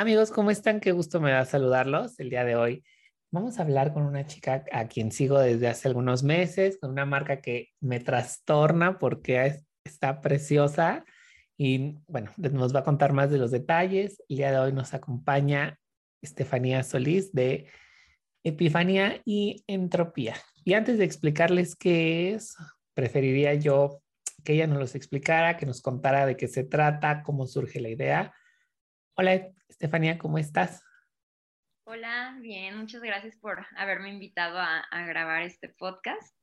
Amigos, ¿cómo están? Qué gusto me da saludarlos el día de hoy. Vamos a hablar con una chica a quien sigo desde hace algunos meses, con una marca que me trastorna porque está preciosa y bueno, nos va a contar más de los detalles. El día de hoy nos acompaña Estefanía Solís de Epifanía y Entropía. Y antes de explicarles qué es, preferiría yo que ella nos los explicara, que nos contara de qué se trata, cómo surge la idea. Hola, Estefanía, ¿cómo estás? Hola, bien, muchas gracias por haberme invitado a, grabar este podcast.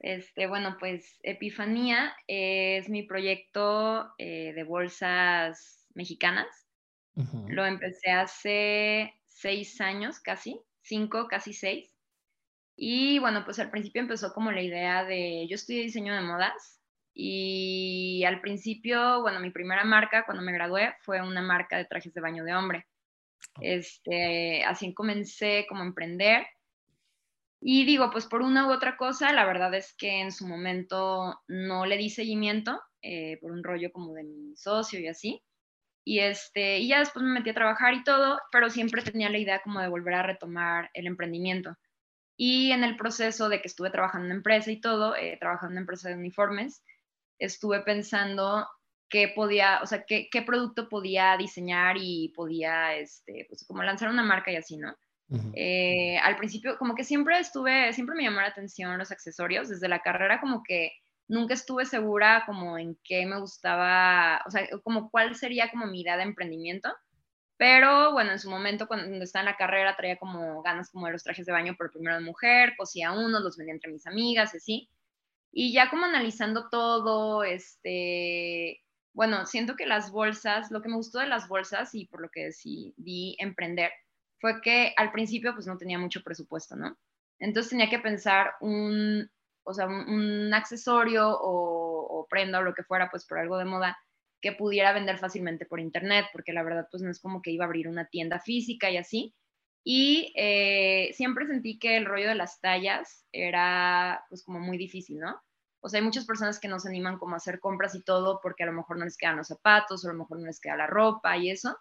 Este, bueno, pues Epifanía es mi proyecto eh, de bolsas mexicanas. Lo empecé hace seis años, casi, cinco, casi seis. Y bueno, pues al principio empezó como la idea de, yo estudié diseño de modas y al principio, bueno, mi primera marca cuando me gradué fue una marca de trajes de baño de hombre. Este, así comencé como a emprender. Y digo, pues por una u otra cosa, la verdad es que en su momento no le di seguimiento eh, por un rollo como de mi socio y así. Y, este, y ya después me metí a trabajar y todo, pero siempre tenía la idea como de volver a retomar el emprendimiento. Y en el proceso de que estuve trabajando en empresa y todo, eh, trabajando en empresa de uniformes, estuve pensando qué podía, o sea, qué, qué producto podía diseñar y podía, este, pues como lanzar una marca y así, ¿no? Eh, al principio, como que siempre estuve, siempre me llamó la atención los accesorios, desde la carrera como que nunca estuve segura como en qué me gustaba, o sea, como cuál sería como mi idea de emprendimiento, pero bueno, en su momento cuando estaba en la carrera traía como ganas como de los trajes de baño por primero de mujer, cosía uno, los vendía entre mis amigas y así, y ya como analizando todo, este, bueno, siento que las bolsas, lo que me gustó de las bolsas y por lo que decidí emprender, fue que al principio pues no tenía mucho presupuesto, ¿no? Entonces tenía que pensar un, o sea, un, accesorio o, o, prenda o lo que fuera, pues por algo de moda, que pudiera vender fácilmente por internet, porque la verdad pues no es como que iba a abrir una tienda física y así, y eh, siempre sentí que el rollo de las tallas era pues como muy difícil, ¿no? O sea, hay muchas personas que no se animan como a hacer compras y todo porque a lo mejor no les quedan los zapatos o a lo mejor no les queda la ropa y eso.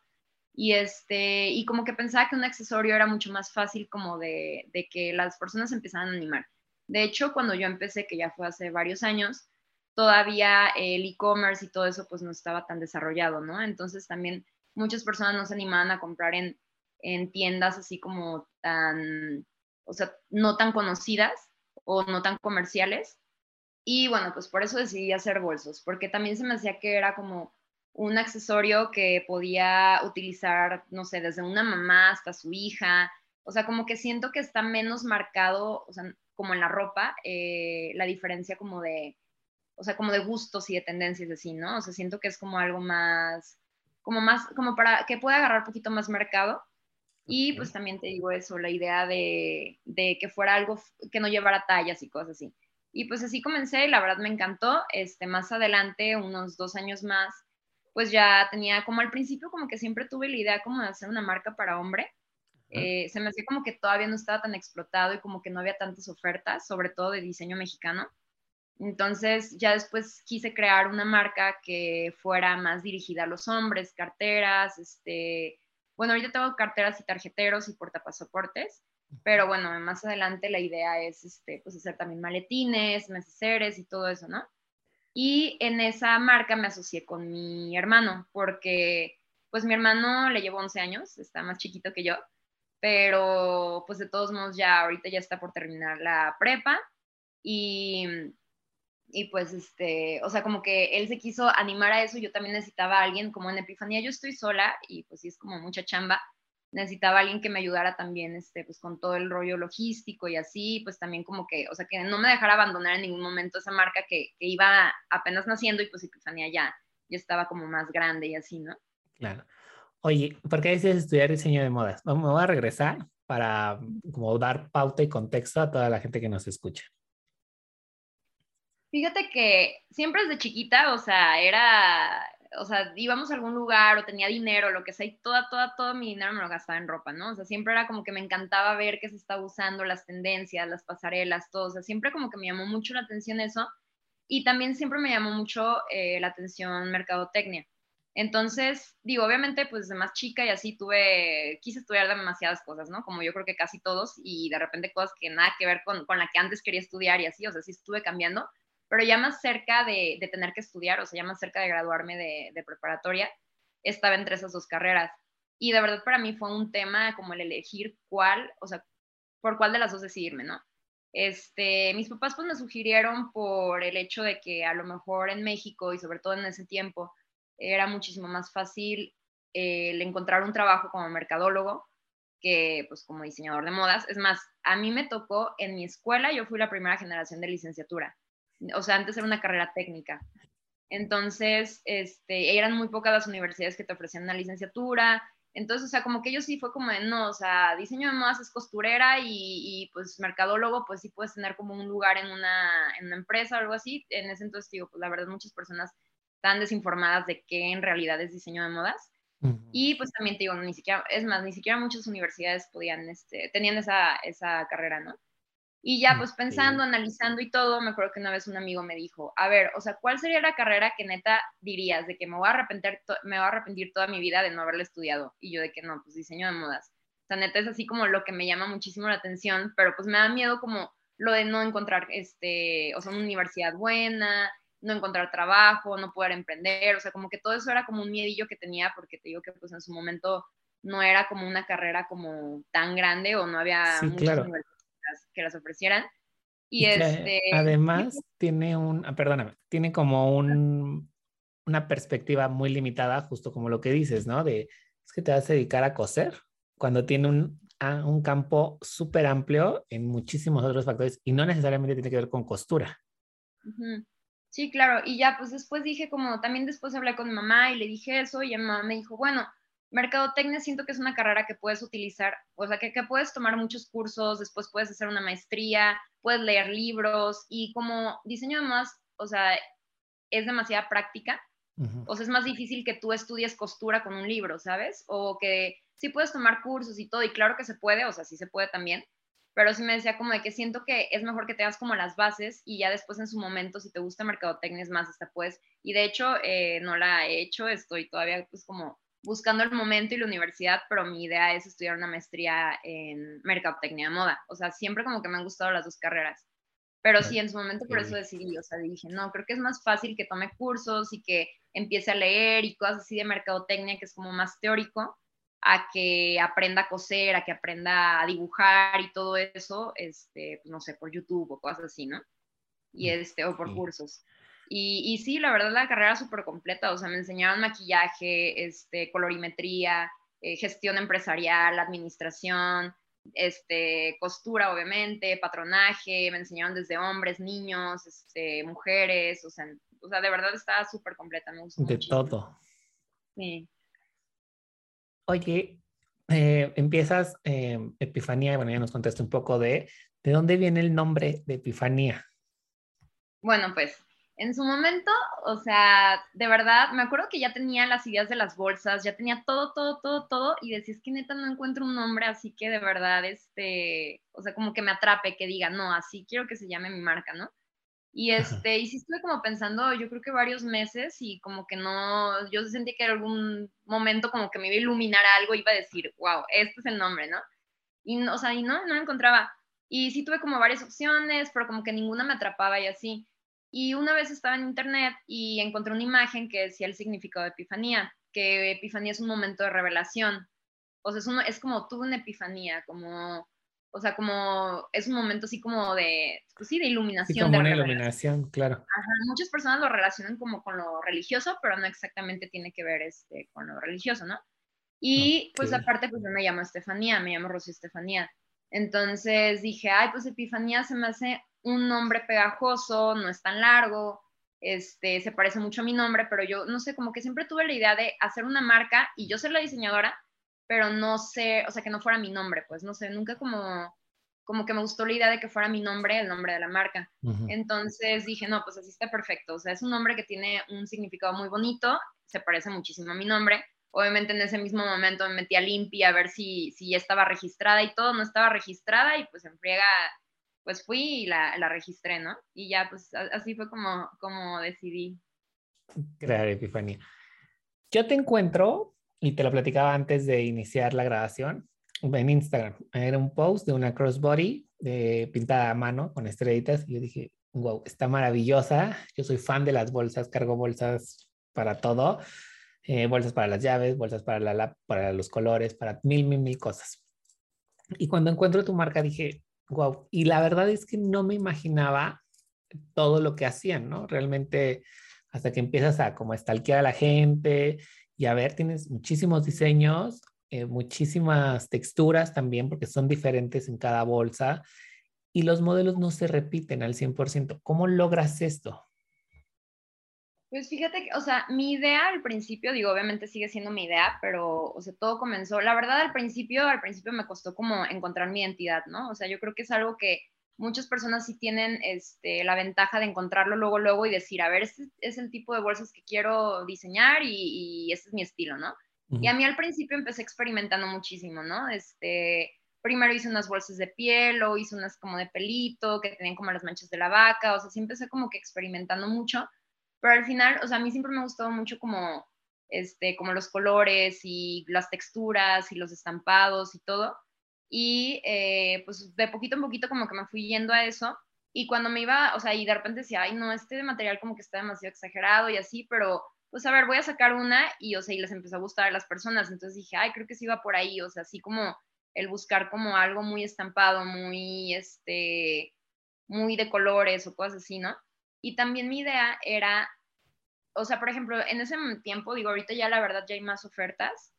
Y, este, y como que pensaba que un accesorio era mucho más fácil como de, de que las personas empezaran a animar. De hecho, cuando yo empecé, que ya fue hace varios años, todavía el e-commerce y todo eso pues no estaba tan desarrollado, ¿no? Entonces también muchas personas no se animaban a comprar en en tiendas así como tan, o sea, no tan conocidas o no tan comerciales. Y bueno, pues por eso decidí hacer bolsos, porque también se me hacía que era como un accesorio que podía utilizar, no sé, desde una mamá hasta su hija. O sea, como que siento que está menos marcado, o sea, como en la ropa, eh, la diferencia como de, o sea, como de gustos y de tendencias así, ¿no? O sea, siento que es como algo más, como más, como para que pueda agarrar un poquito más mercado y pues también te digo eso, la idea de, de, que fuera algo que no llevara tallas y cosas así. Y pues así comencé y la verdad me encantó. Este, más adelante, unos dos años más, pues ya tenía como al principio como que siempre tuve la idea como de hacer una marca para hombre. Eh, se me hacía como que todavía no estaba tan explotado y como que no había tantas ofertas, sobre todo de diseño mexicano. Entonces ya después quise crear una marca que fuera más dirigida a los hombres, carteras, este, bueno, ahorita tengo carteras y tarjeteros y portapasaportes, pero bueno, más adelante la idea es este, pues hacer también maletines, neceseres y todo eso, ¿no? Y en esa marca me asocié con mi hermano, porque pues mi hermano le llevo 11 años, está más chiquito que yo, pero pues de todos modos ya ahorita ya está por terminar la prepa y y pues este, o sea, como que él se quiso animar a eso, yo también necesitaba a alguien como en Epifanía, yo estoy sola y pues sí es como mucha chamba, necesitaba a alguien que me ayudara también, este, pues con todo el rollo logístico y así, pues también como que, o sea, que no me dejara abandonar en ningún momento esa marca que, que iba apenas naciendo y pues Epifanía ya, ya estaba como más grande y así, ¿no? Claro. Oye, ¿por qué decides estudiar diseño de modas? Me voy a regresar para como dar pauta y contexto a toda la gente que nos escucha. Fíjate que siempre desde chiquita, o sea, era, o sea, íbamos a algún lugar o tenía dinero, lo que sea, y toda, toda, todo mi dinero me lo gastaba en ropa, ¿no? O sea, siempre era como que me encantaba ver qué se estaba usando, las tendencias, las pasarelas, todo, o sea, siempre como que me llamó mucho la atención eso, y también siempre me llamó mucho eh, la atención mercadotecnia. Entonces, digo, obviamente, pues de más chica y así tuve, quise estudiar demasiadas cosas, ¿no? Como yo creo que casi todos, y de repente cosas que nada que ver con, con la que antes quería estudiar y así, o sea, sí estuve cambiando, pero ya más cerca de, tener que estudiar, o sea, ya más cerca de graduarme de, de, preparatoria, estaba entre esas dos carreras. Y de verdad para mí fue un tema como el elegir cuál, o sea, por cuál de las dos decidirme, ¿no? Este, mis papás pues me sugirieron por el hecho de que a lo mejor en México y sobre todo en ese tiempo era muchísimo más fácil eh, el encontrar un trabajo como mercadólogo que pues como diseñador de modas. Es más, a mí me tocó en mi escuela, yo fui la primera generación de licenciatura o sea, antes era una carrera técnica. Entonces, este, eran muy pocas las universidades que te ofrecían una licenciatura. Entonces, o sea, como que ellos sí fue como de, no, o sea, diseño de modas es costurera y, y, pues mercadólogo, pues sí puedes tener como un lugar en una, en una empresa o algo así. En ese entonces, digo, pues la verdad muchas personas están desinformadas de qué en realidad es diseño de modas. Y pues también te digo, ni siquiera, es más, ni siquiera muchas universidades podían, este, tenían esa, esa carrera, ¿no? Y ya pues pensando, analizando y todo, me acuerdo que una vez un amigo me dijo, a ver, o sea, ¿cuál sería la carrera que neta dirías de que me voy a arrepentir, me voy a arrepentir toda mi vida de no haberla estudiado? Y yo de que no, pues diseño de modas. O sea, neta es así como lo que me llama muchísimo la atención, pero pues me da miedo como lo de no encontrar, este, o sea, una universidad buena, no encontrar trabajo, no poder emprender, o sea, como que todo eso era como un miedillo que tenía, porque te digo que pues en su momento no era como una carrera como tan grande o no había sí, claro que las ofrecieran. Y, este, además tiene un, ah, perdóname, tiene como un, una perspectiva muy limitada, justo como lo que dices, ¿no? De, es que te vas a dedicar a coser cuando tiene un, un campo súper amplio en muchísimos otros factores y no necesariamente tiene que ver con costura. Sí, claro, y ya pues después dije como, también después hablé con mi mamá y le dije eso y mi mamá me dijo, bueno, mercadotecnia siento que es una carrera que puedes utilizar, o sea, que, que, puedes tomar muchos cursos, después puedes hacer una maestría, puedes leer libros y como diseño de modas, o sea, es demasiada práctica. O sea, es más difícil que tú estudies costura con un libro, ¿sabes? O que sí puedes tomar cursos y todo, y claro que se puede, o sea, sí se puede también, pero sí me decía como de que siento que es mejor que tengas como las bases y ya después en su momento, si te gusta mercadotecnia, es más, hasta puedes, y de hecho eh, no la he hecho, estoy todavía pues como buscando el momento y la universidad, pero mi idea es estudiar una maestría en mercadotecnia de moda. O sea, siempre como que me han gustado las dos carreras. Pero sí, en su momento por eso decidí, o sea, dije, no, creo que es más fácil que tome cursos y que empiece a leer y cosas así de mercadotecnia, que es como más teórico, a que aprenda a coser, a que aprenda a dibujar y todo eso, este, no sé, por YouTube o cosas así, ¿no? Y este, o por cursos. Y, sí, la verdad la carrera súper completa, o sea, me enseñaron maquillaje, este, colorimetría, eh, gestión empresarial, administración, este, costura, obviamente, patronaje, me enseñaron desde hombres, niños, este, mujeres, o sea, o sea, de verdad está súper completa, me De todo. Sí. Oye, eh, empiezas eh, Epifanía, bueno, ya nos contaste un poco de, ¿de dónde viene el nombre de Epifanía? Bueno, pues en su momento, o sea, de verdad, me acuerdo que ya tenía las ideas de las bolsas, ya tenía todo, todo, todo, todo, y decía, es que neta no encuentro un nombre así que de verdad, este, o sea, como que me atrape, que diga, no, así quiero que se llame mi marca, ¿no? Y este, y sí estuve como pensando, yo creo que varios meses, y como que no, yo sentí que en algún momento como que me iba a iluminar algo, iba a decir, wow, este es el nombre, ¿no? Y, o sea, y no, no encontraba. Y sí tuve como varias opciones, pero como que ninguna me atrapaba y así. Y una vez estaba en internet y encontré una imagen que decía el significado de epifanía, que epifanía es un momento de revelación. O sea, es, es como tuve una epifanía, como, o sea, como es un momento así como de, pues sí, de iluminación. Sí, como una iluminación, claro. Ajá, muchas personas lo relacionan como con lo religioso, pero no exactamente tiene que ver este, con lo religioso, ¿no? Y pues aparte, pues yo me llamo Estefanía, me llamo Rosy Estefanía. Entonces dije, ay, pues Epifanía se me hace un nombre pegajoso, no es tan largo. este, se parece mucho a mi nombre, pero yo no sé, como que siempre tuve la idea de hacer una marca y yo ser la diseñadora, pero no sé, o sea, que no fuera mi nombre, pues no sé, nunca como, como que me gustó la idea de que fuera mi nombre, el nombre de la marca. Entonces dije, no, pues así está perfecto, o sea, es un nombre que tiene un significado muy bonito, se parece muchísimo a mi nombre. Obviamente en ese mismo momento me metí a Limpia a ver si, si estaba registrada y todo, no estaba registrada y pues en friega pues fui y la, la, registré, ¿no? Y ya, pues así fue como, como decidí. Crear Epifanía. Yo te encuentro, y te lo platicaba antes de iniciar la grabación, en Instagram. Era un post de una crossbody de, pintada a mano con estrellitas y yo dije, wow, está maravillosa. Yo soy fan de las bolsas, cargo bolsas para todo. Eh, bolsas para las llaves, bolsas para, la, para los colores, para mil, mil, mil cosas. Y cuando encuentro tu marca dije, Wow. Y la verdad es que no me imaginaba todo lo que hacían, ¿no? Realmente hasta que empiezas a como stalkear a la gente y a ver, tienes muchísimos diseños, eh, muchísimas texturas también, porque son diferentes en cada bolsa y los modelos no se repiten al 100%. ¿Cómo logras esto? Pues fíjate que, o sea, mi idea al principio, digo, obviamente sigue siendo mi idea, pero, o sea, todo comenzó, la verdad al principio, al principio me costó como encontrar mi identidad, ¿no? O sea, yo creo que es algo que muchas personas sí tienen este, la ventaja de encontrarlo luego, luego y decir, a ver, este es el tipo de bolsas que quiero diseñar y, y este es mi estilo, ¿no? Y a mí al principio empecé experimentando muchísimo, ¿no? Este, primero hice unas bolsas de piel o hice unas como de pelito que tenían como las manchas de la vaca, o sea, sí empecé como que experimentando mucho pero al final, o sea, a mí siempre me mucho como, este, como los colores y las texturas y los estampados y todo. Y eh, pues de poquito en poquito como que me fui yendo a eso. Y cuando me iba, o sea, y de repente decía, ay, no, este material como que está demasiado exagerado y así, pero pues a ver, voy a sacar una y, o sea, y les empezó a gustar a las personas. Entonces dije, ay, creo que sí iba por ahí, o sea, así como el buscar como algo muy estampado, muy, este, muy de colores o cosas así, ¿no? Y también mi idea era, o sea, por ejemplo, en ese tiempo, digo, ahorita ya la verdad ya hay más ofertas,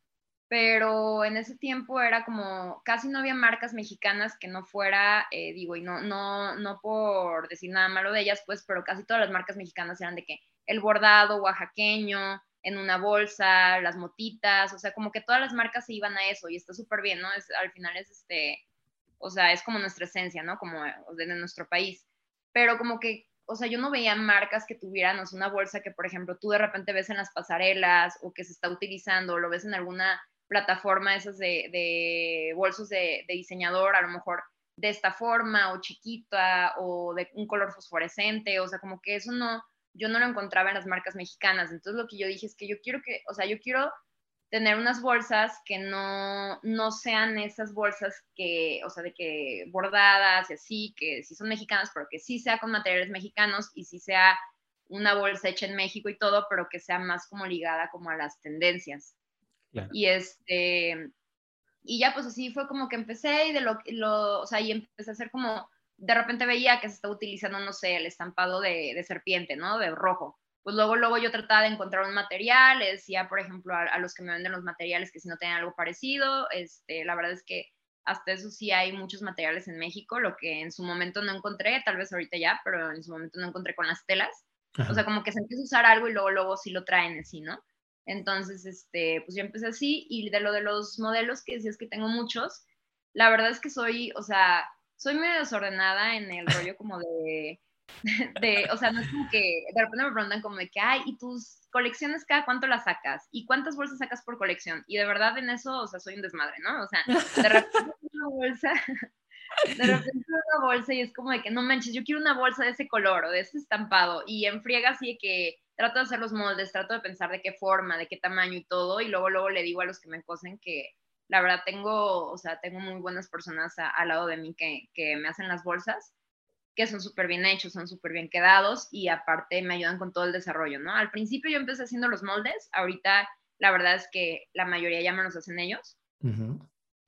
pero en ese tiempo era como, casi no había marcas mexicanas que no fuera, eh, digo, y no, no, no por decir nada malo de ellas, pues, pero casi todas las marcas mexicanas eran de que el bordado oaxaqueño, en una bolsa, las motitas, o sea, como que todas las marcas se iban a eso y está súper bien, ¿no? Es, al final es este, o sea, es como nuestra esencia, ¿no? Como de nuestro país. Pero como que o sea, yo no veía marcas que tuvieran una bolsa que, por ejemplo, tú de repente ves en las pasarelas o que se está utilizando, o lo ves en alguna plataforma esas de, de bolsos de, diseñador, a lo mejor de esta forma o chiquita o de un color fosforescente, o sea, como que eso no, yo no lo encontraba en las marcas mexicanas. Entonces lo que yo dije es que yo quiero que, o sea, yo quiero tener unas bolsas que no, no sean esas bolsas que, o sea, de que bordadas y así, que sí son mexicanas, pero que sí sea con materiales mexicanos y sí sea una bolsa hecha en México y todo, pero que sea más como ligada como a las tendencias. Y este, y ya pues así fue como que empecé y de lo, lo, o sea, y empecé a hacer como, de repente veía que se estaba utilizando, no sé, el estampado de, de serpiente, ¿no? De rojo pues luego, luego yo trataba de encontrar un material, les decía, por ejemplo, a, los que me venden los materiales que si no tenían algo parecido, este, la verdad es que hasta eso sí hay muchos materiales en México, lo que en su momento no encontré, tal vez ahorita ya, pero en su momento no encontré con las telas. O sea, como que se empieza a usar algo y luego, luego sí lo traen así, ¿no? Entonces, este, pues yo empecé así y de lo de los modelos que decías que tengo muchos, la verdad es que soy, o sea, soy medio desordenada en el rollo como de de, o sea, no es como que de repente me preguntan como de que, ay, ¿y tus colecciones cada cuánto las sacas? ¿Y cuántas bolsas sacas por colección? Y de verdad en eso, o sea, soy un desmadre, ¿no? O sea, de repente una bolsa, de repente una bolsa y es como de que, no manches, yo quiero una bolsa de ese color o de ese estampado y en friega así de que trato de hacer los moldes, trato de pensar de qué forma, de qué tamaño y todo y luego, luego le digo a los que me cosen que la verdad tengo, o sea, tengo muy buenas personas al lado de mí que, que me hacen las bolsas que son súper bien hechos, son súper bien quedados y aparte me ayudan con todo el desarrollo, ¿no? Al principio yo empecé haciendo los moldes, ahorita la verdad es que la mayoría ya me los hacen ellos.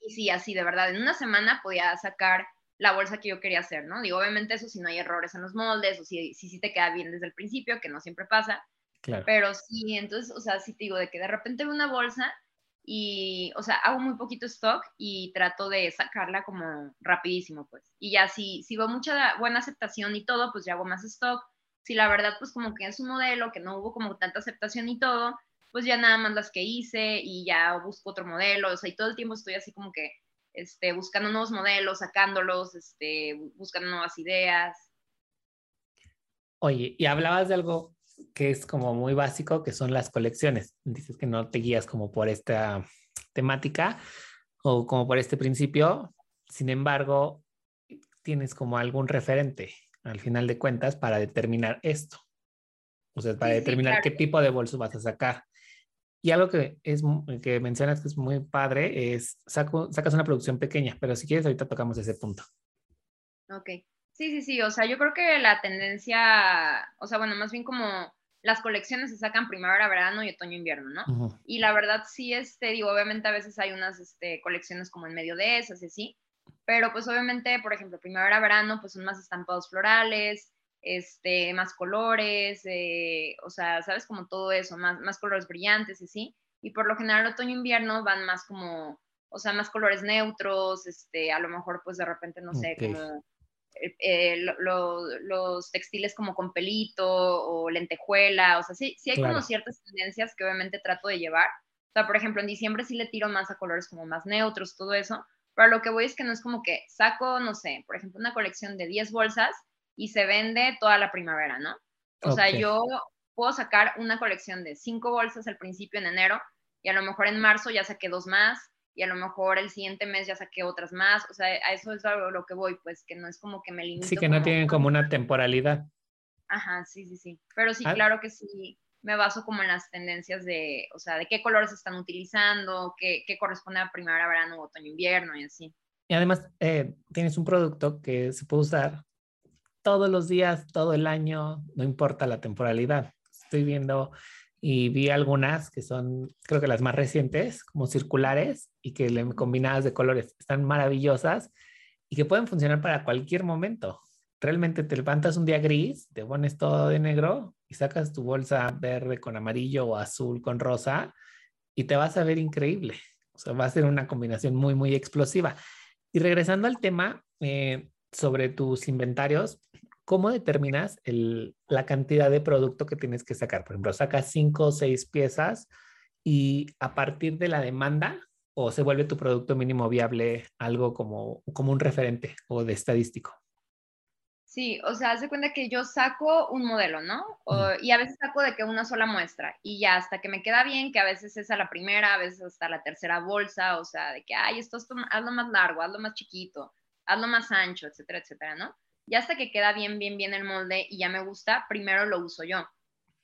Y sí, así de verdad, en una semana podía sacar la bolsa que yo quería hacer, ¿no? Digo, obviamente eso si no hay errores en los moldes o si sí si, te queda bien desde el principio, que no siempre pasa. Claro. Pero sí, entonces, o sea, sí te digo de que de repente una bolsa y, o sea, hago muy poquito stock y trato de sacarla como rapidísimo, pues. Y ya si, si veo mucha buena aceptación y todo, pues ya hago más stock si la verdad pues como que es un modelo que no hubo como tanta aceptación y todo, pues ya nada más las que hice y ya busco otro modelo, o sea, y todo el tiempo estoy así como que este, buscando nuevos modelos, sacándolos, este, buscando nuevas ideas. Oye, y hablabas de algo que es como muy básico, que son las colecciones. Dices que no te guías como por esta temática o como por este principio. Sin embargo, tienes como algún referente al final de cuentas para determinar esto. O sea, para determinar qué tipo de bolso vas a sacar. Y algo que, es, que mencionas que es muy padre es, saco, sacas una producción pequeña, pero si quieres ahorita tocamos ese punto. Ok. Sí, sí, sí, o sea, yo creo que la tendencia, o sea, bueno, más bien como las colecciones se sacan primavera, verano y otoño, invierno, ¿no? Y la verdad sí, este, digo, obviamente a veces hay unas este, colecciones como en medio de esas y así, pero pues obviamente, por ejemplo, primavera, verano, pues son más estampados florales, este, más colores, eh, o sea, sabes, como todo eso, más, más colores brillantes y así. Y por lo general otoño invierno van más como, o sea, más colores neutros, este, a lo mejor pues de repente, no sé, como eh, eh, los textiles como con pelito o lentejuela, o sea, sí, sí hay como ciertas tendencias que obviamente trato de llevar. O sea, por ejemplo, en diciembre sí le tiro más a colores como más neutros, todo eso, pero lo que voy es que no es como que saco, no sé, por ejemplo, una colección de 10 bolsas y se vende toda la primavera, ¿no? O sea, yo puedo sacar una colección de 5 bolsas al principio en enero y a lo mejor en marzo ya saqué dos más y a lo mejor el siguiente mes ya saqué otras más. O sea, a eso es a lo que voy, pues que no es como que me limito. Sí, que no tienen como una temporalidad. Ajá, sí, sí, sí. Pero sí, ah. claro que sí, me baso como en las tendencias de, o sea, de qué colores están utilizando, qué, qué corresponde a primavera, verano, otoño, invierno y así. Y además eh, tienes un producto que se puede usar todos los días, todo el año, no importa la temporalidad. Estoy viendo y vi algunas que son, creo que las más recientes, como circulares y que le combinadas de colores están maravillosas y que pueden funcionar para cualquier momento. Realmente te levantas un día gris, te pones todo de negro y sacas tu bolsa verde con amarillo o azul con rosa y te vas a ver increíble. O sea, va a ser una combinación muy, muy explosiva. Y regresando al tema eh, sobre tus inventarios, ¿cómo determinas la cantidad de producto que tienes que sacar? Por ejemplo, sacas cinco o seis piezas y a partir de la demanda o se vuelve tu producto mínimo viable algo como, como un referente o de estadístico. Sí, o sea, hace cuenta que yo saco un modelo, ¿no? y a veces saco de que una sola muestra y ya hasta que me queda bien, que a veces es a la primera, a veces hasta la tercera bolsa, o sea, de que, ay, esto, esto hazlo más largo, hazlo más chiquito, hazlo más ancho, etcétera, etcétera, ¿no? Ya hasta que queda bien, bien, bien el molde y ya me gusta, primero lo uso yo.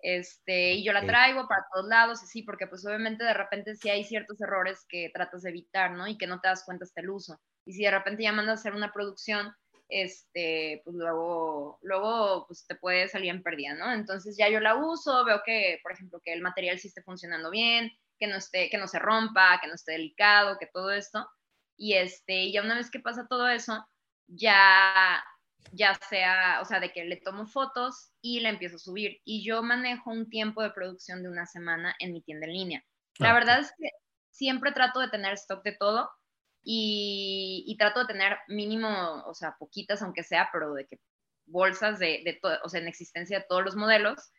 Este, y yo la traigo para todos lados, así, porque pues obviamente de repente sí hay ciertos errores que tratas de evitar, ¿no? Y que no te das cuenta hasta el uso. Y si de repente ya mandas a hacer una producción, este, pues luego, luego pues te puede salir en pérdida, ¿no? Entonces ya yo la uso, veo que, por ejemplo, que el material sí esté funcionando bien, que no esté, que no se rompa, que no esté delicado, que todo esto. Y este, ya una vez que pasa todo eso, ya ya sea, o sea, de que le tomo fotos y le empiezo a subir. Y yo manejo un tiempo de producción de una semana en mi tienda en línea. La verdad es que siempre trato de tener stock de todo y, trato de tener mínimo, o sea, poquitas aunque sea, pero de que bolsas de, de todo, o sea, en existencia de todos los modelos,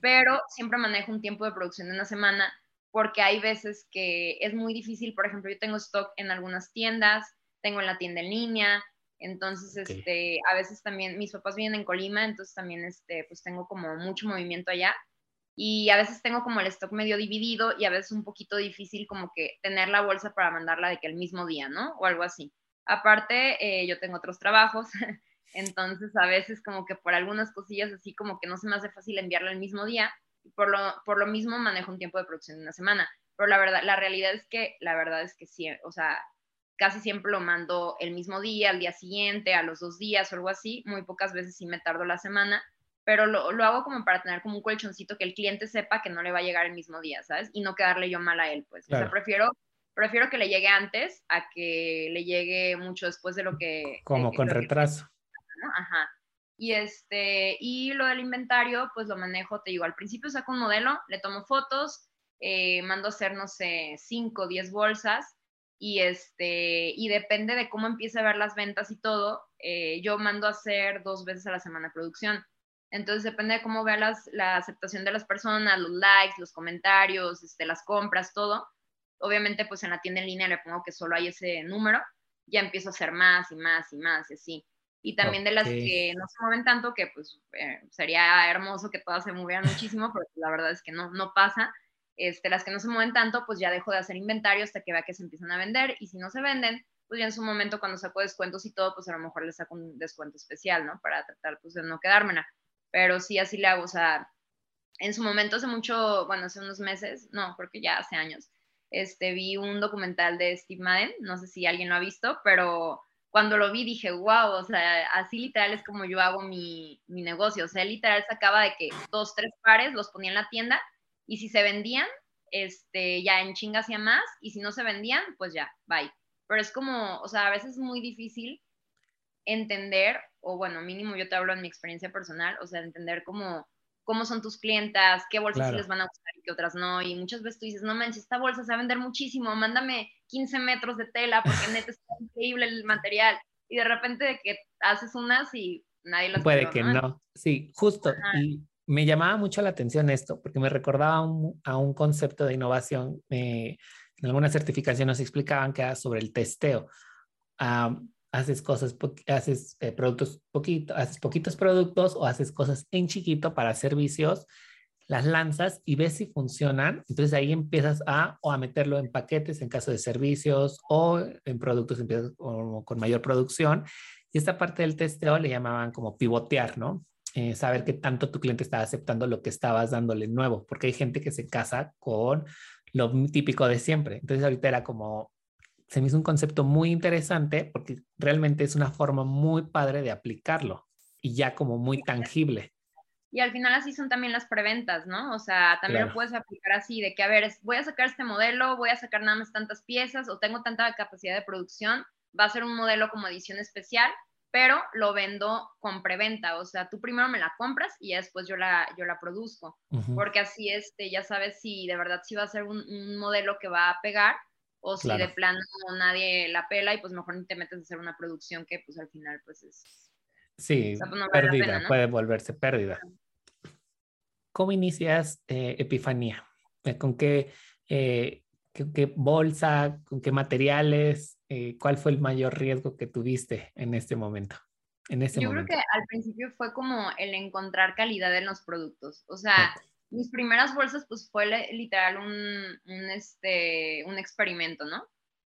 pero siempre manejo un tiempo de producción de una semana porque hay veces que es muy difícil, por ejemplo, yo tengo stock en algunas tiendas, tengo en la tienda en línea, entonces, este, a veces también, mis papás vienen en Colima, entonces también, este, pues tengo como mucho movimiento allá. Y a veces tengo como el stock medio dividido y a veces un poquito difícil como que tener la bolsa para mandarla de que el mismo día, ¿no? O algo así. Aparte, eh, yo tengo otros trabajos, entonces a veces como que por algunas cosillas así como que no se me hace fácil enviarla el mismo día. Por lo, por lo mismo manejo un tiempo de producción de una semana. Pero la verdad, la realidad es que, la verdad es que sí, o sea, casi siempre lo mando el mismo día, al día siguiente, a los dos días o algo así. Muy pocas veces sí me tardo la semana, pero lo, hago como para tener como un colchoncito que el cliente sepa que no le va a llegar el mismo día, ¿sabes? Y no quedarle yo mal a él, pues. O sea, prefiero, prefiero que le llegue antes a que le llegue mucho después de lo que... Como con retraso. Ajá. Y, este, y lo del inventario, pues lo manejo, te digo, al principio saco un modelo, le tomo fotos, eh, mando a hacer, no sé, 5 o 10 bolsas y este y depende de cómo empiece a ver las ventas y todo, eh, yo mando a hacer dos veces a la semana producción. Entonces depende de cómo veas la aceptación de las personas, los likes, los comentarios, este, las compras, todo. Obviamente pues en la tienda en línea le pongo que solo hay ese número, ya empiezo a hacer más y más y más y así. Y también de las que no se mueven tanto, que pues eh, sería hermoso que todas se movieran muchísimo, pero la verdad es que no, no pasa. Este, las que no se mueven tanto, pues ya dejo de hacer inventario hasta que vea que se empiezan a vender. Y si no se venden, pues ya en su momento cuando saco descuentos y todo, pues a lo mejor les saco un descuento especial, ¿no? Para tratar pues de no quedármela. Pero sí, así le hago, o sea, en su momento hace mucho, bueno, hace unos meses, no, porque ya hace años, este, vi un documental de Steve Madden, no sé si alguien lo ha visto, pero cuando lo vi dije, wow, o sea, así literal es como yo hago mi, mi negocio, o sea, literal sacaba de que dos, tres pares los ponía en la tienda y si se vendían, este, ya en chinga hacía más y si no se vendían, pues ya, bye. Pero es como, o sea, a veces es muy difícil entender, o bueno, mínimo yo te hablo en mi experiencia personal, o sea, entender cómo, cómo son tus clientas, qué bolsas les van a gustar y qué otras no, y muchas veces tú dices, no manches, esta bolsa se va a vender muchísimo, mándame 15 metros de tela porque neta está increíble el material, y de repente de que haces unas y nadie las Puede que ¿no? sí, justo, y me llamaba mucho la atención esto, porque me recordaba a un concepto de innovación, eh, en alguna certificación nos explicaban que era sobre el testeo. haces cosas, haces eh, productos poquito, haces poquitos productos o haces cosas en chiquito para servicios, las lanzas y ves si funcionan. Entonces ahí empiezas a o a meterlo en paquetes en caso de servicios o en productos empiezas con mayor producción. Y esta parte del testeo le llamaban como pivotear, ¿no? Eh, saber qué tanto tu cliente está aceptando lo que estabas dándole nuevo, porque hay gente que se casa con lo típico de siempre. Entonces ahorita era como, se me hizo un concepto muy interesante porque realmente es una forma muy padre de aplicarlo y ya como muy tangible. Y al final así son también las preventas, ¿no? O sea, también lo puedes aplicar así, de que, a ver, voy a sacar este modelo, voy a sacar nada más tantas piezas o tengo tanta capacidad de producción, va a ser un modelo como edición especial pero lo vendo con preventa, o sea, tú primero me la compras y después yo la, yo la produzco, porque así este, ya sabes si de verdad sí va a ser un, modelo que va a pegar o si de plano nadie la pela y pues mejor ni te metes a hacer una producción que pues al final pues es... Sí, pérdida, puede volverse pérdida. ¿Cómo inicias eh, Epifanía? ¿Con qué, eh, qué, bolsa, con qué materiales, eh, cuál fue el mayor riesgo que tuviste en este momento. En este Yo creo que al principio fue como el encontrar calidad en los productos. O sea, mis primeras bolsas pues fue literal un, un, este, un experimento, ¿no?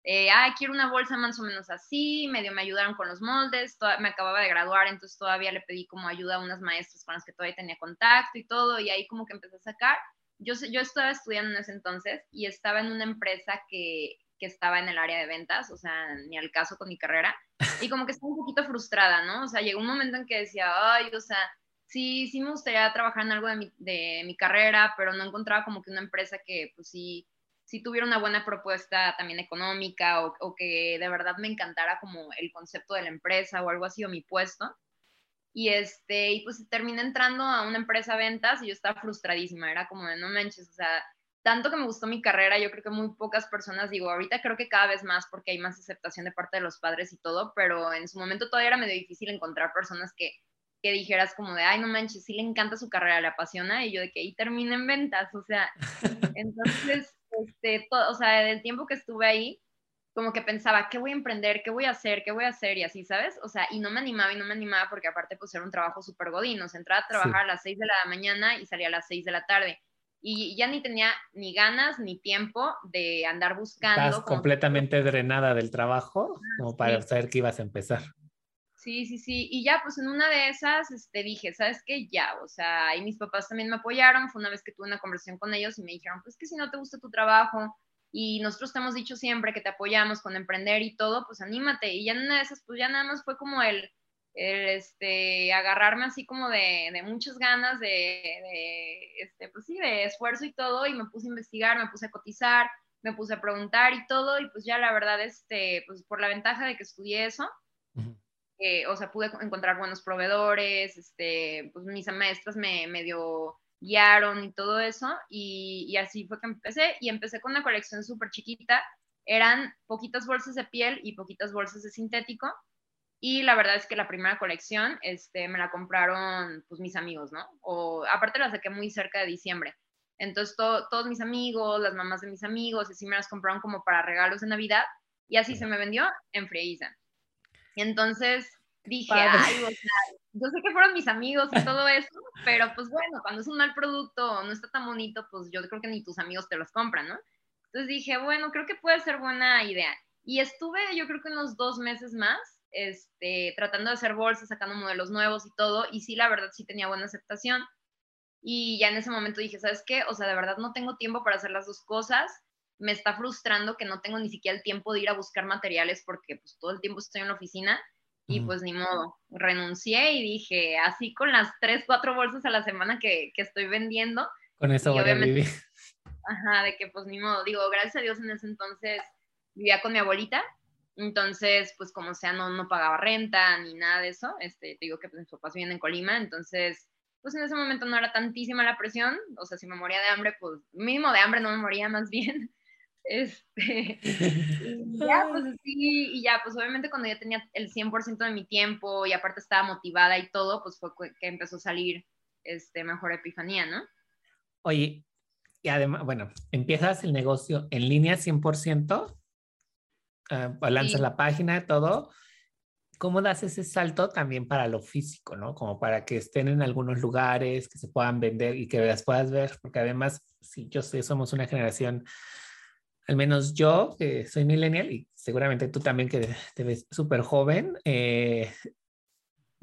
Eh, ah, quiero una bolsa más o menos así, medio me ayudaron con los moldes, me acababa de graduar, entonces todavía le pedí como ayuda a unas maestras con las que todavía tenía contacto y todo, y ahí como que empecé a sacar yo, yo estaba estudiando en ese entonces y estaba en una empresa que, que estaba en el área de ventas, o sea, ni al caso con mi carrera, y como que estaba un poquito frustrada, ¿no? O sea, llegó un momento en que decía, ay, o sea, sí, sí me gustaría trabajar en algo de mi, de mi carrera, pero no encontraba como que una empresa que, pues sí, sí tuviera una buena propuesta también económica o, o, que de verdad me encantara como el concepto de la empresa o algo así o mi puesto. Y, este, y pues terminé entrando a una empresa de ventas y yo estaba frustradísima, era como de no manches, o sea, tanto que me gustó mi carrera, yo creo que muy pocas personas, digo, ahorita creo que cada vez más porque hay más aceptación de parte de los padres y todo, pero en su momento todavía era medio difícil encontrar personas que, que dijeras como de, ay, no manches, sí le encanta su carrera, le apasiona, y yo de que ahí termine en ventas, o sea, entonces, este, todo, o sea, del tiempo que estuve ahí, como que pensaba, ¿qué voy a emprender? ¿Qué voy a hacer? ¿Qué voy a hacer? Y así, ¿sabes? O sea, y no me animaba y no me animaba porque aparte pues era un trabajo súper godín, o sea, entraba a trabajar a las 6 de la mañana y salía a las 6 de la tarde. Y ya ni tenía ni ganas ni tiempo de andar buscando. Estás completamente drenada del trabajo como para saber que ibas a empezar. Sí, sí, sí. Y ya, pues en una de esas, este, dije, ¿sabes qué? Ya, o sea, y mis papás también me apoyaron. Fue una vez que tuve una conversación con ellos y me dijeron, pues que si no te gusta tu trabajo, y nosotros te hemos dicho siempre que te apoyamos con emprender y todo, pues anímate. Y ya en una de esas, pues ya nada más fue como el, este, agarrarme así como de, de muchas ganas, de, de, este, pues sí, de esfuerzo y todo, y me puse a investigar, me puse a cotizar, me puse a preguntar y todo, y pues ya la verdad, este, pues por la ventaja de que estudié eso, eh, o sea, pude encontrar buenos proveedores, este, pues mis maestras me, me dio guiaron y todo eso. Y, así fue que empecé. Y empecé con una colección súper chiquita. Eran poquitas bolsas de piel y poquitas bolsas de sintético. Y la verdad es que la primera colección este, me la compraron pues mis amigos, ¿no? O aparte la saqué muy cerca de diciembre. Entonces todos mis amigos, las mamás de mis amigos, así me las compraron como para regalos de Navidad y así se me vendió en Frieza. Entonces dije, ay, o sea, yo sé que fueron mis amigos y todo eso, pero pues bueno, cuando es un mal producto o no está tan bonito, pues yo creo que ni tus amigos te los compran, ¿no? Entonces dije, bueno, creo que puede ser buena idea. Y estuve yo creo que unos dos meses más este, tratando de hacer bolsas, sacando modelos nuevos y todo, y sí, la verdad sí tenía buena aceptación. Y ya en ese momento dije, ¿sabes qué? O sea, de verdad no tengo tiempo para hacer las dos cosas. Me está frustrando que no tengo ni siquiera el tiempo de ir a buscar materiales porque pues todo el tiempo estoy en la oficina y pues ni modo, renuncié y dije, así con las tres, cuatro bolsas a la semana que, que estoy vendiendo. Con eso voy a vivir. Ajá, de que pues ni modo, digo, gracias a Dios en ese entonces vivía con mi abuelita entonces, pues como sea, no, no pagaba renta ni nada de eso. Este, te digo que pues, mis papás viven en Colima, entonces, pues en ese momento no era tantísima la presión. O sea, si me moría de hambre, pues mínimo de hambre no me moría más bien. Este, y ya, pues sí, y ya, pues obviamente cuando ya tenía el 100% de mi tiempo y aparte estaba motivada y todo, pues fue que empezó a salir este, mejor Epifanía, ¿no? Oye, y además, bueno, empiezas el negocio en línea 100%, uh, lanzas la página, todo, ¿cómo das ese salto también para lo físico, ¿no? Como para que estén en algunos lugares, que se puedan vender y que las puedas ver, porque además, si yo sé, somos una generación, al menos yo, que soy millennial, y seguramente tú también que te ves súper joven, eh,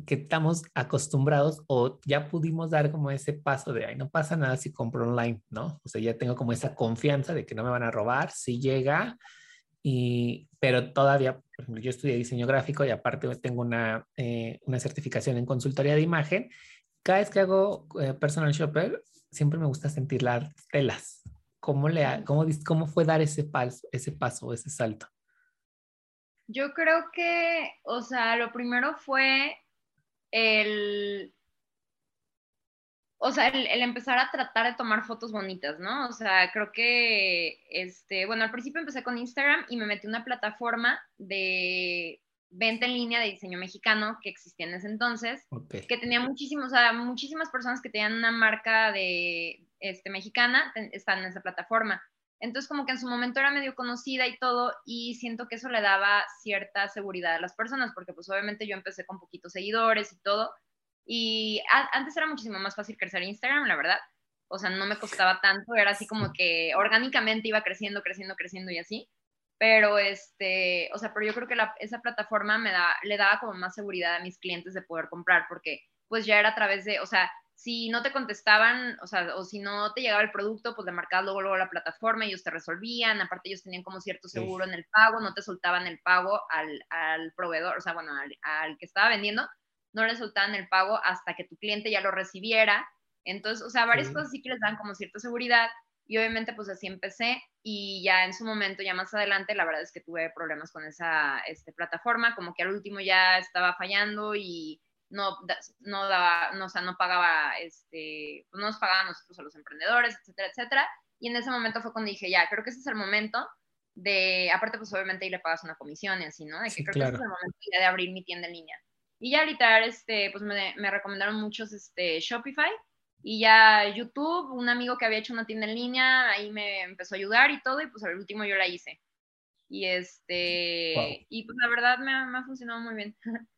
que estamos acostumbrados o ya pudimos dar como ese paso de, ay, no pasa nada si compro online, ¿no? O sea, ya tengo como esa confianza de que no me van a robar, si llega, y, pero todavía, por ejemplo, yo estudié diseño gráfico y aparte tengo una, eh, una certificación en consultoría de imagen. Cada vez que hago eh, personal shopper, siempre me gusta sentir las telas. ¿Cómo, le, cómo, ¿Cómo fue dar ese paso, ese paso, ese salto? Yo creo que, o sea, lo primero fue el o sea, el, empezar a tratar de tomar fotos bonitas, ¿no? O sea, creo que, este, bueno, al principio empecé con Instagram y me metí una plataforma de venta en línea de diseño mexicano que existía en ese entonces, que tenía muchísimos, o sea, muchísimas personas que tenían una marca de, este, mexicana, están en esa plataforma. Entonces, como que en su momento era medio conocida y todo, y siento que eso le daba cierta seguridad a las personas, porque pues obviamente yo empecé con poquitos seguidores y todo, y antes era muchísimo más fácil crecer Instagram, la verdad. O sea, no me costaba tanto, era así como que orgánicamente iba creciendo, creciendo, creciendo y así. Pero, este, o sea, pero yo creo que esa plataforma me da, le daba como más seguridad a mis clientes de poder comprar, porque pues ya era a través de, o sea, si no te contestaban, o sea, o si no te llegaba el producto, pues le marcabas luego, luego la plataforma, ellos te resolvían, aparte ellos tenían como cierto seguro en el pago, no te soltaban el pago al, al proveedor, o sea, bueno, al, al, que estaba vendiendo, no le soltaban el pago hasta que tu cliente ya lo recibiera. Entonces, o sea, varias cosas sí que les dan como cierta seguridad y obviamente pues así empecé y ya en su momento, ya más adelante, la verdad es que tuve problemas con esa este, plataforma, como que al último ya estaba fallando y no, no daba, no, o sea, no pagaba, este, pues no nos pagaban nosotros a los emprendedores, etcétera, etcétera. Y en ese momento fue cuando dije, ya, creo que ese es el momento de, aparte pues obviamente ahí le pagas una comisión y así, ¿no? De que creo que ese es el momento ya de abrir mi tienda en línea. Y ya ahorita, este, pues me, me recomendaron muchos este, Shopify y ya YouTube, un amigo que había hecho una tienda en línea, ahí me empezó a ayudar y todo, y pues al último yo la hice. Y este, y pues la verdad me, me, ha funcionado muy bien.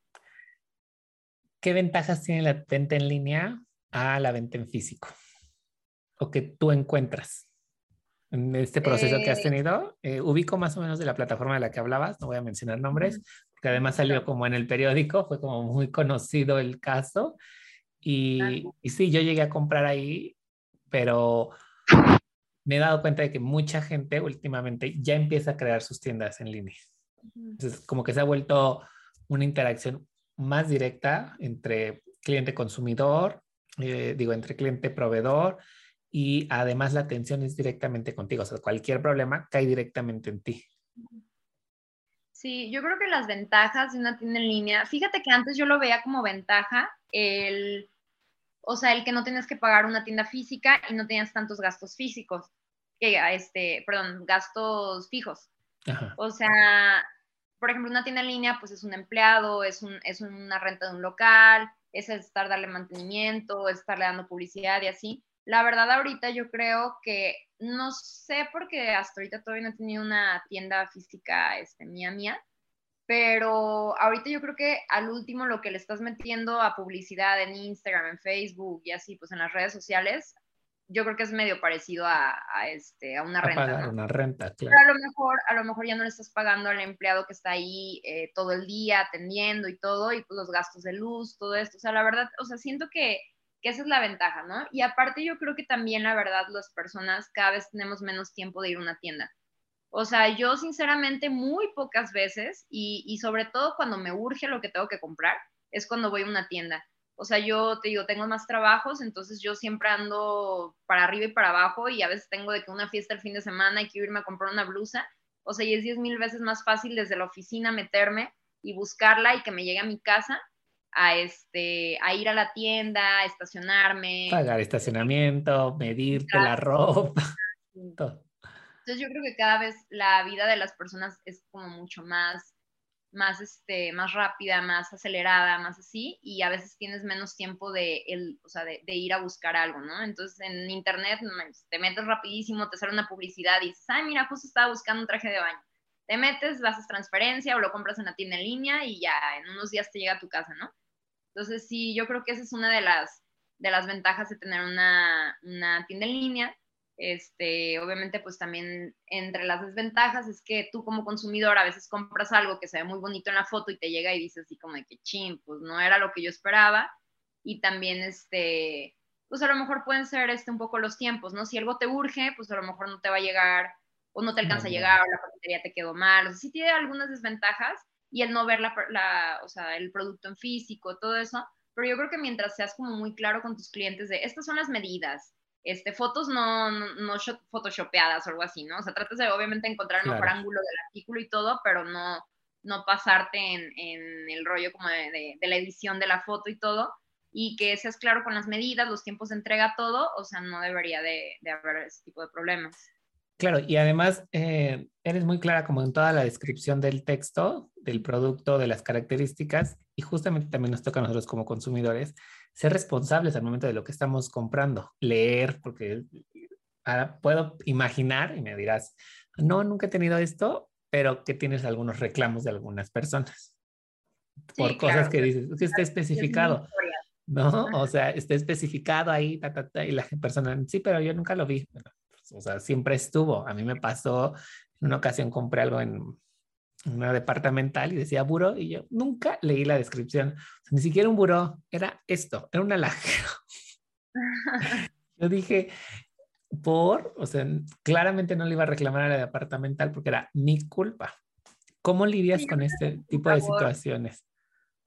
¿Qué ventajas tiene la venta en línea a la venta en físico? ¿O que tú encuentras en este proceso que has eh, tenido? Eh, ubico más o menos de la plataforma de la que hablabas, no voy a mencionar nombres, que además salió como en el periódico, fue como muy conocido el caso. Y, y sí, yo llegué a comprar ahí, pero me he dado cuenta de que mucha gente últimamente ya empieza a crear sus tiendas en línea. Entonces, como que se ha vuelto una interacción más directa entre cliente-consumidor, eh, digo, entre cliente-proveedor, y además la atención es directamente contigo. O sea, cualquier problema cae directamente en ti. Sí, yo creo que las ventajas de una tienda en línea, fíjate que antes yo lo veía como ventaja el, o sea, el que no tenías que pagar una tienda física y no tenías tantos gastos físicos, que este, perdón, gastos fijos. O sea, por ejemplo, una tienda en línea, pues es un empleado, es, un, es una renta de un local, es estar darle mantenimiento, es estarle dando publicidad y así. La verdad, ahorita yo creo que no sé porque hasta ahorita todavía no he tenido una tienda física este, mía mía, pero ahorita yo creo que al último lo que le estás metiendo a publicidad en Instagram, en Facebook y así, pues en las redes sociales, yo creo que es medio parecido a, este, a una renta. una renta, claro. Pero a lo, mejor, a lo mejor ya no le estás pagando al empleado que está ahí eh, todo el día atendiendo y todo, y pues los gastos de luz, todo esto. O sea, la verdad, o sea, siento que, que esa es la ventaja, ¿no? Y aparte yo creo que también, la verdad, las personas cada vez tenemos menos tiempo de ir a una tienda. O sea, yo sinceramente muy pocas veces, y, sobre todo cuando me urge lo que tengo que comprar, es cuando voy a una tienda o sea, yo te digo, tengo más trabajos, entonces yo siempre ando para arriba y para abajo y a veces tengo de que una fiesta el fin de semana y quiero irme a comprar una blusa. O sea, y es diez mil veces más fácil desde la oficina meterme y buscarla y que me llegue a mi casa a, este, a ir a la tienda, a estacionarme. Pagar estacionamiento, medirte la ropa. Entonces yo creo que cada vez la vida de las personas es como mucho más más, este, más rápida, más acelerada, más así, y a veces tienes menos tiempo de, el, o sea, de, ir a buscar algo, ¿no? Entonces en internet te metes rapidísimo, te sale una publicidad y dices, ay, mira, justo estaba buscando un traje de baño. Te metes, haces transferencia o lo compras en la tienda en línea y ya en unos días te llega a tu casa, ¿no? Entonces sí, yo creo que esa es una de las, de las ventajas de tener una, una tienda en línea este, obviamente, pues también entre las desventajas es que tú como consumidor a veces compras algo que se ve muy bonito en la foto y te llega y dices así como de que ching, pues no era lo que yo esperaba. Y también, este, pues a lo mejor pueden ser este, un poco los tiempos, ¿no? Si algo te urge, pues a lo mejor no te va a llegar o no te alcanza a llegar o la paquetería te quedó mal. O sea, sí tiene algunas desventajas y el no ver la, la, o sea, el producto en físico, todo eso. Pero yo creo que mientras seas como muy claro con tus clientes de estas son las medidas, este, fotos no, no, photoshopeadas o algo así, ¿no? O sea, tratas de obviamente encontrar el mejor ángulo del artículo y todo, pero no, no pasarte en, en el rollo como de, de, la edición de la foto y todo, y que seas claro con las medidas, los tiempos de entrega, todo, o sea, no debería de, de haber ese tipo de problemas. Claro, y además eh, eres muy clara como en toda la descripción del texto, del producto, de las características, y justamente también nos toca a nosotros como consumidores ser responsables al momento de lo que estamos comprando, leer, porque ahora puedo imaginar y me dirás, no, nunca he tenido esto, pero que tienes algunos reclamos de algunas personas por cosas que dices, que está especificado. ¿No? O sea, está especificado ahí, y la persona, sí, pero yo nunca lo vi. O sea, siempre estuvo. A mí me pasó, en una ocasión compré algo en una departamental y decía buró y yo nunca leí la descripción. ni siquiera un buró, era esto, era un alajero. yo dije, por, o sea, claramente no le iba a reclamar a la departamental porque era mi culpa. ¿Cómo lidias con este tipo de situaciones?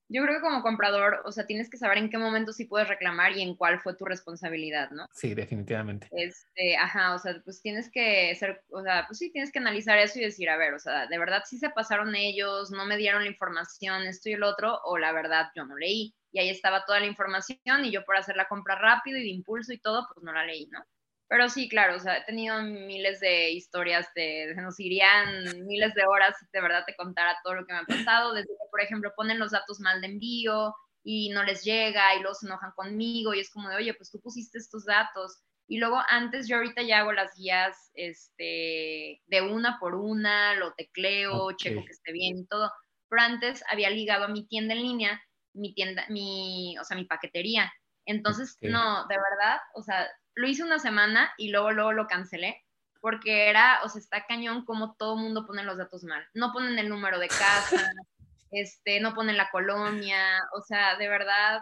Yo creo que como comprador, o sea, tienes que saber en qué momento sí puedes reclamar y en cuál fue tu responsabilidad, ¿no? Sí, definitivamente. Este, ajá, o sea, pues tienes que ser, o sea, pues sí, tienes que analizar eso y decir, a ver, o sea, de verdad sí se pasaron ellos, no me dieron la información, esto y el otro, o la verdad yo no leí. Y ahí estaba toda la información y yo por hacer la compra rápido y de impulso y todo, pues no la leí, ¿no? Pero sí, claro, o sea, he tenido miles de historias, de, nos irían miles de horas si de verdad te contara todo lo que me ha pasado, desde que, por ejemplo, ponen los datos mal de envío y no les llega y luego se enojan conmigo y es como de, oye, pues tú pusiste estos datos. Y luego antes yo ahorita ya hago las guías este, de una por una, lo tecleo, checo que esté bien y todo. Pero antes había ligado a mi tienda en línea, mi tienda, mi, o sea, mi paquetería. Entonces, no, de verdad, o sea, lo hice una semana y luego, luego lo cancelé porque era, o sea, está cañón como todo mundo pone los datos mal. No ponen el número de casa, este, no ponen la colonia, o sea, de verdad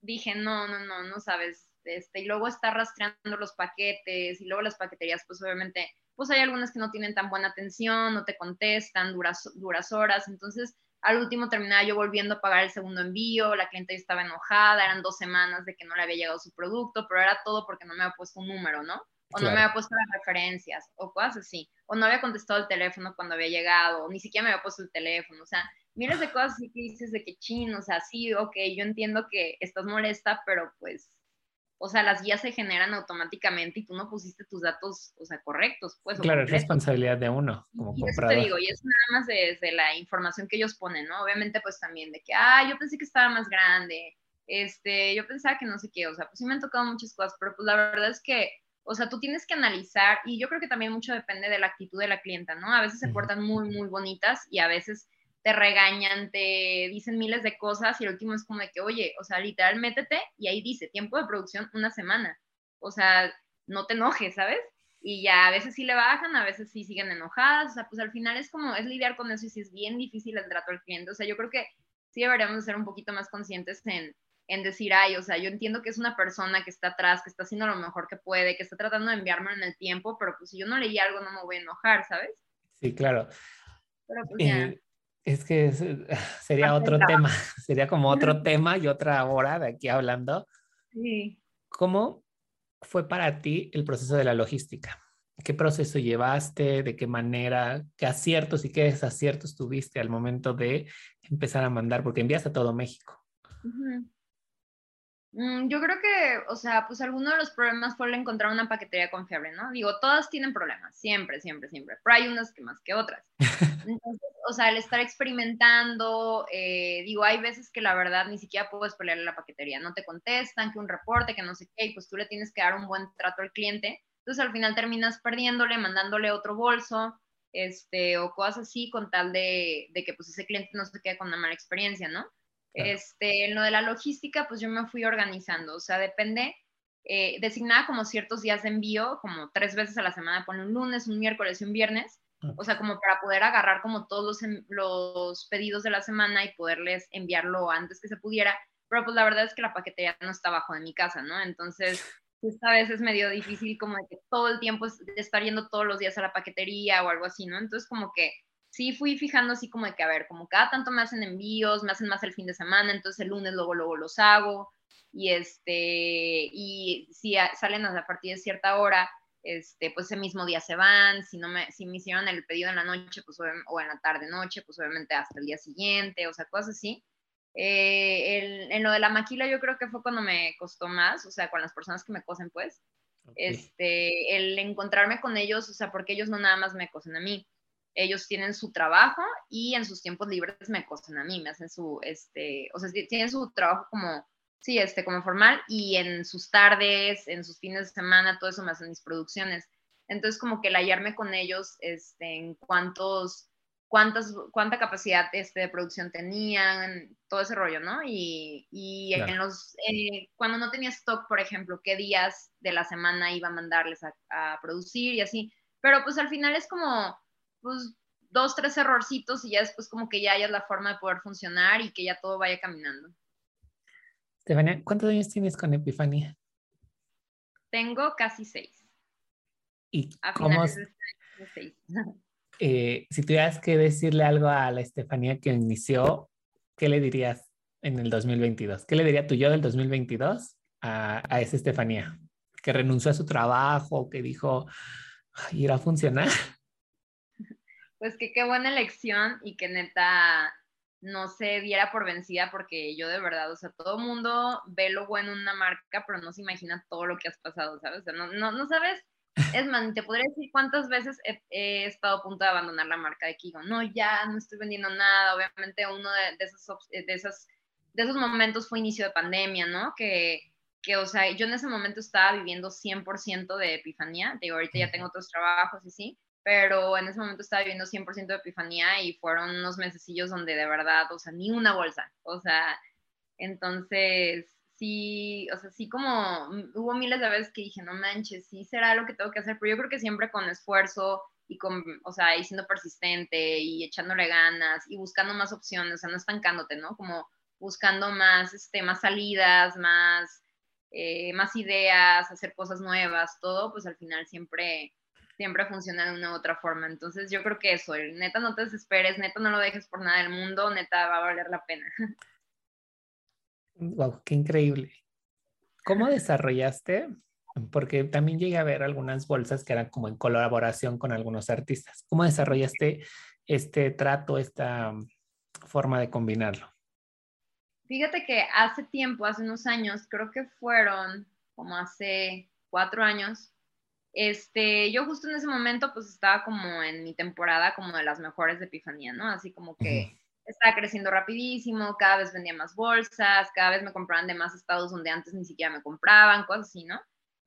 dije, no, no, no, no sabes, este, y luego está rastreando los paquetes y luego las paqueterías, pues obviamente, pues hay algunas que no tienen tan buena atención, no te contestan, duras, duras horas, entonces al último terminaba yo volviendo a pagar el segundo envío, la cliente estaba enojada, eran dos semanas de que no le había llegado su producto, pero era todo porque no me había puesto un número, ¿no? O no me había puesto las referencias, o cosas así. O no había contestado el teléfono cuando había llegado, o ni siquiera me había puesto el teléfono. O sea, miles de cosas así que dices de que chin, o sea, sí, ok, yo entiendo que estás molesta, pero pues o sea, las guías se generan automáticamente y tú no pusiste tus datos, o sea, correctos, pues. Claro, es responsabilidad de uno como y comprador. Eso te digo, y es nada más desde la información que ellos ponen, ¿no? Obviamente, pues también de que, ah, yo pensé que estaba más grande, este, yo pensaba que no sé qué, o sea, pues sí me han tocado muchas cosas, pero pues la verdad es que, o sea, tú tienes que analizar, y yo creo que también mucho depende de la actitud de la clienta, ¿no? A veces se portan muy, muy bonitas y a veces te regañan, te dicen miles de cosas y el último es como de que, oye, o sea, literal, métete y ahí dice, tiempo de producción, una semana. O sea, no te enojes, ¿sabes? Y ya a veces sí le bajan, a veces sí siguen enojadas, o sea, pues al final es como, es lidiar con eso y si es bien difícil el trato al cliente. O sea, yo creo que sí deberíamos ser un poquito más conscientes en, en decir, ay, o sea, yo entiendo que es una persona que está atrás, que está haciendo lo mejor que puede, que está tratando de enviarme en el tiempo, pero pues si yo no leí algo no me voy a enojar, ¿sabes? Sí, claro. Pero pues ya. Eh, es que sería otro tema, sería como otro tema y otra hora de aquí hablando. Sí. ¿Cómo fue para ti el proceso de la logística? ¿Qué proceso llevaste? ¿De qué manera? ¿Qué aciertos y qué desaciertos tuviste al momento de empezar a mandar? Porque envías a todo México. Mm, yo creo que, o sea, pues alguno de los problemas fue el encontrar una paquetería confiable, ¿no? Digo, todas tienen problemas, siempre, siempre, siempre, pero hay unas que más que otras. Entonces, o sea, el estar experimentando, eh, digo, hay veces que la verdad ni siquiera puedes pelearle a la paquetería, no te contestan, que un reporte, que no sé qué, y pues tú le tienes que dar un buen trato al cliente. Entonces, al final terminas perdiéndole, mandándole otro bolso, este, o cosas así, con tal de, de que pues ese cliente no se quede con una mala experiencia, ¿no? Este, en lo de la logística, pues yo me fui organizando, o sea, depende, eh, designada como ciertos días de envío, como tres veces a la semana, pone un lunes, un miércoles y un viernes, o sea, como para poder agarrar como todos los, los, pedidos de la semana y poderles enviarlo antes que se pudiera, pero pues la verdad es que la paquetería no está abajo de mi casa, ¿no? Entonces, esta vez es medio difícil como de que todo el tiempo estar yendo todos los días a la paquetería o algo así, ¿no? Entonces, como que sí fui fijando así como de que, a ver, como cada tanto me hacen envíos, me hacen más el fin de semana, entonces el lunes luego, luego los hago, y este, y si salen a partir de cierta hora, este, pues ese mismo día se van, si no me, si me hicieron el pedido en la noche, pues o en la tarde noche, pues obviamente hasta el día siguiente, o sea, cosas así. Eh, en lo de la maquila yo creo que fue cuando me costó más, o sea, con las personas que me cosen, pues, este, el encontrarme con ellos, o sea, porque ellos no nada más me cosen a mí, ellos tienen su trabajo y en sus tiempos libres me cosen a mí, me hacen su, este, o sea, tienen su trabajo como, sí, este, como formal y en sus tardes, en sus fines de semana, todo eso me hacen mis producciones. Entonces, como que el hallarme con ellos, este, en cuántos, cuántas, cuánta capacidad este, de producción tenían, todo ese rollo, ¿no? Y, y en los, eh, cuando no tenía stock, por ejemplo, qué días de la semana iba a mandarles a, a producir y así. Pero pues al final es como, pues dos, tres errorcitos y ya después como que ya hayas la forma de poder funcionar y que ya todo vaya caminando. Estefania, ¿cuántos años tienes con Epifanía? Tengo casi seis. ¿Y cómo? Este eh, si tuvieras que decirle algo a la Estefanía que inició, ¿qué le dirías en el 2022? ¿Qué le diría tú yo del 2022 a, a esa Estefanía? Que renunció a su trabajo, que dijo, irá a funcionar pues que qué buena elección y que neta no se diera por vencida porque yo de verdad, o sea, todo mundo ve lo bueno en una marca, pero no se imagina todo lo que has pasado, ¿sabes? O sea, no, no, no sabes, es más, te podría decir cuántas veces he, estado a punto de abandonar la marca de Kigo. No, ya no estoy vendiendo nada, obviamente uno de, esos, de, esos, de esos momentos fue inicio de pandemia, ¿no? Que, que, o sea, yo en ese momento estaba viviendo 100% de epifanía, digo, ahorita ya tengo otros trabajos y sí, pero en ese momento estaba viviendo 100% de epifanía y fueron unos mesecillos donde de verdad, o sea, ni una bolsa, o sea, entonces sí, o sea, sí como hubo miles de veces que dije, no manches, sí será lo que tengo que hacer, pero yo creo que siempre con esfuerzo y con, o sea, y siendo persistente y echándole ganas y buscando más opciones, o sea, no estancándote, ¿no? Como buscando más, este, más salidas, más, eh, más ideas, hacer cosas nuevas, todo, pues al final siempre, siempre funciona de una u otra forma. Entonces yo creo que eso, neta no te desesperes, neta no lo dejes por nada del mundo, neta va a valer la pena. Wow, qué increíble. ¿Cómo desarrollaste? Porque también llegué a ver algunas bolsas que eran como en colaboración con algunos artistas. ¿Cómo desarrollaste este trato, esta forma de combinarlo? Fíjate que hace tiempo, hace unos años, creo que fueron como hace cuatro años. Este, yo justo en ese momento pues estaba como en mi temporada como de las mejores de Epifanía, ¿no? Así como que estaba creciendo rapidísimo, cada vez vendía más bolsas, cada vez me compraban de más estados donde antes ni siquiera me compraban, cosas así, ¿no?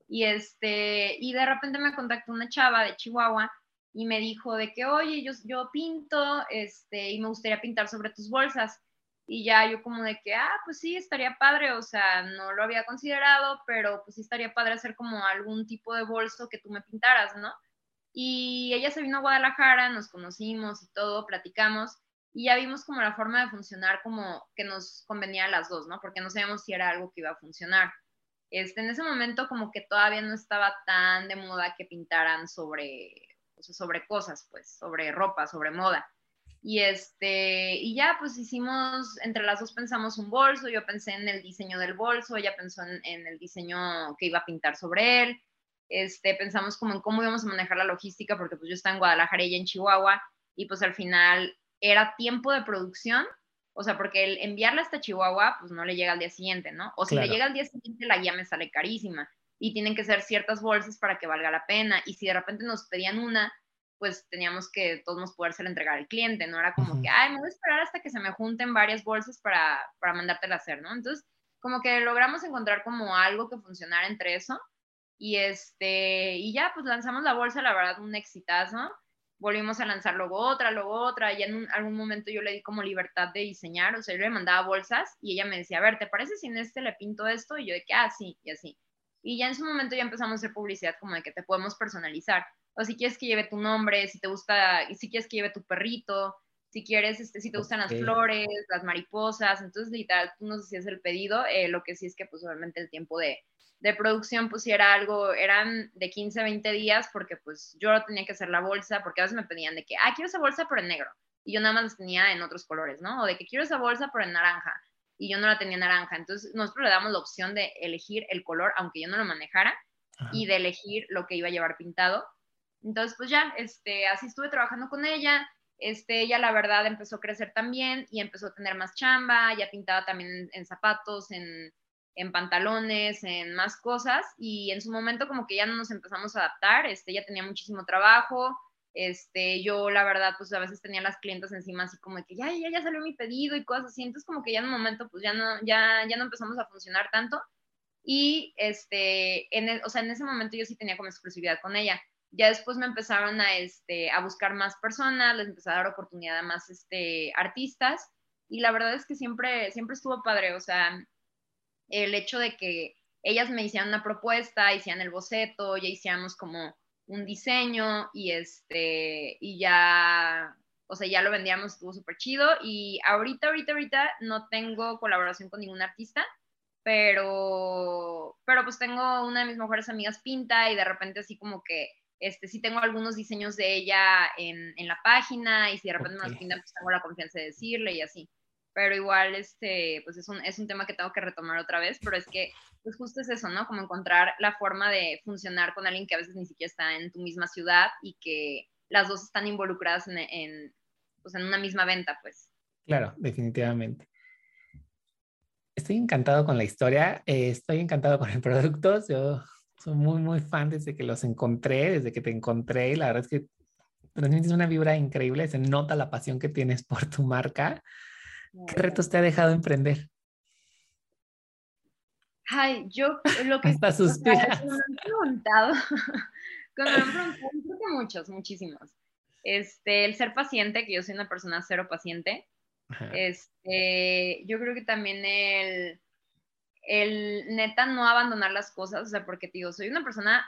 Y este, y de repente me contactó una chava de Chihuahua y me dijo de que, oye, yo, yo pinto, este, y me gustaría pintar sobre tus bolsas. Y ya yo como de que, ah, pues sí, estaría padre, o sea, no lo había considerado, pero pues sí estaría padre hacer como algún tipo de bolso que tú me pintaras, ¿no? Y ella se vino a Guadalajara, nos conocimos y todo, platicamos, y ya vimos como la forma de funcionar como que nos convenía a las dos, ¿no? Porque no sabíamos si era algo que iba a funcionar. Este, en ese momento como que todavía no estaba tan de moda que pintaran sobre, sobre cosas, pues, sobre ropa, sobre moda. Y este, y ya pues hicimos, entre las dos pensamos un bolso, yo pensé en el diseño del bolso, ella pensó en, en, el diseño que iba a pintar sobre él, este, pensamos como en cómo íbamos a manejar la logística, porque pues yo estaba en Guadalajara y ella en Chihuahua, y pues al final era tiempo de producción, o sea, porque el enviarla hasta Chihuahua, pues no le llega al día siguiente, ¿no? O si le llega al día siguiente, la guía me sale carísima, y tienen que ser ciertas bolsas para que valga la pena, y si de repente nos pedían una, pues teníamos que todos nos poderse entregar al cliente, no era como que, ay, me voy a esperar hasta que se me junten varias bolsas para, para mandártela a hacer, ¿no? Entonces, como que logramos encontrar como algo que funcionara entre eso, y este, y ya, pues lanzamos la bolsa, la verdad, un exitazo, volvimos a lanzar luego otra, luego otra, y en algún momento yo le di como libertad de diseñar, o sea, yo le mandaba bolsas, y ella me decía, a ver, ¿te parece si en este le pinto esto? Y yo de que, ah, sí, y así. Y ya en su momento ya empezamos a hacer publicidad como de que te podemos personalizar o si quieres que lleve tu nombre, si te gusta, si quieres que lleve tu perrito, si quieres, este, si te gustan las flores, las mariposas, entonces literal, tú nos hacías el pedido, eh, lo que sí es que pues obviamente el tiempo de, de producción pues si era algo, eran de 15 a 20 días porque pues yo tenía que hacer la bolsa, porque a veces me pedían de que, ah, quiero esa bolsa pero en negro, y yo nada más las tenía en otros colores, ¿no? O de que quiero esa bolsa pero en naranja, y yo no la tenía en naranja, entonces nosotros le damos la opción de elegir el color, aunque yo no lo manejara, y de elegir lo que iba a llevar pintado, entonces, pues ya, este, así estuve trabajando con ella. Este, ella la verdad empezó a crecer también y empezó a tener más chamba, ya pintaba también en, zapatos, en, en, pantalones, en más cosas y en su momento como que ya no nos empezamos a adaptar, este, ella tenía muchísimo trabajo, este, yo la verdad pues a veces tenía las clientes encima así como que ya, ya, ya salió mi pedido y cosas así, entonces como que ya en un momento pues ya no, ya, ya no empezamos a funcionar tanto y este, en e, o sea, en ese momento yo sí tenía como exclusividad con ella ya después me empezaron a, este, a buscar más personas, les empecé a dar oportunidad a más este, artistas y la verdad es que siempre, siempre estuvo padre, o sea, el hecho de que ellas me hicieran una propuesta, hicieran el boceto, ya hicíamos como un diseño y este, y ya, o sea, ya lo vendíamos, estuvo súper chido y ahorita, ahorita, ahorita no tengo colaboración con ningún artista, pero, pero pues tengo una de mis mejores amigas pinta y de repente así como que este, sí tengo algunos diseños de ella en, en la página y si de repente me los pintan, pues tengo la confianza de decirle y así. Pero igual, este, pues es un, es un tema que tengo que retomar otra vez, pero es que, pues justo es eso, ¿no? Como encontrar la forma de funcionar con alguien que a veces ni siquiera está en tu misma ciudad y que las dos están involucradas en, en, pues en una misma venta, pues. Claro, definitivamente. Estoy encantado con la historia, eh, estoy encantado con el producto. Yo soy muy, muy fan desde que los encontré, desde que te encontré. La verdad es que transmites una vibra increíble, se nota la pasión que tienes por tu marca. ¿Qué retos te ha dejado emprender? Ay, yo lo que... Hasta suspiras. me han preguntado, me han preguntado, creo que muchos, muchísimos. Este, el ser paciente, que yo soy una persona cero paciente. Este, yo creo que también el el neta no abandonar las cosas, o sea, porque te digo, soy una persona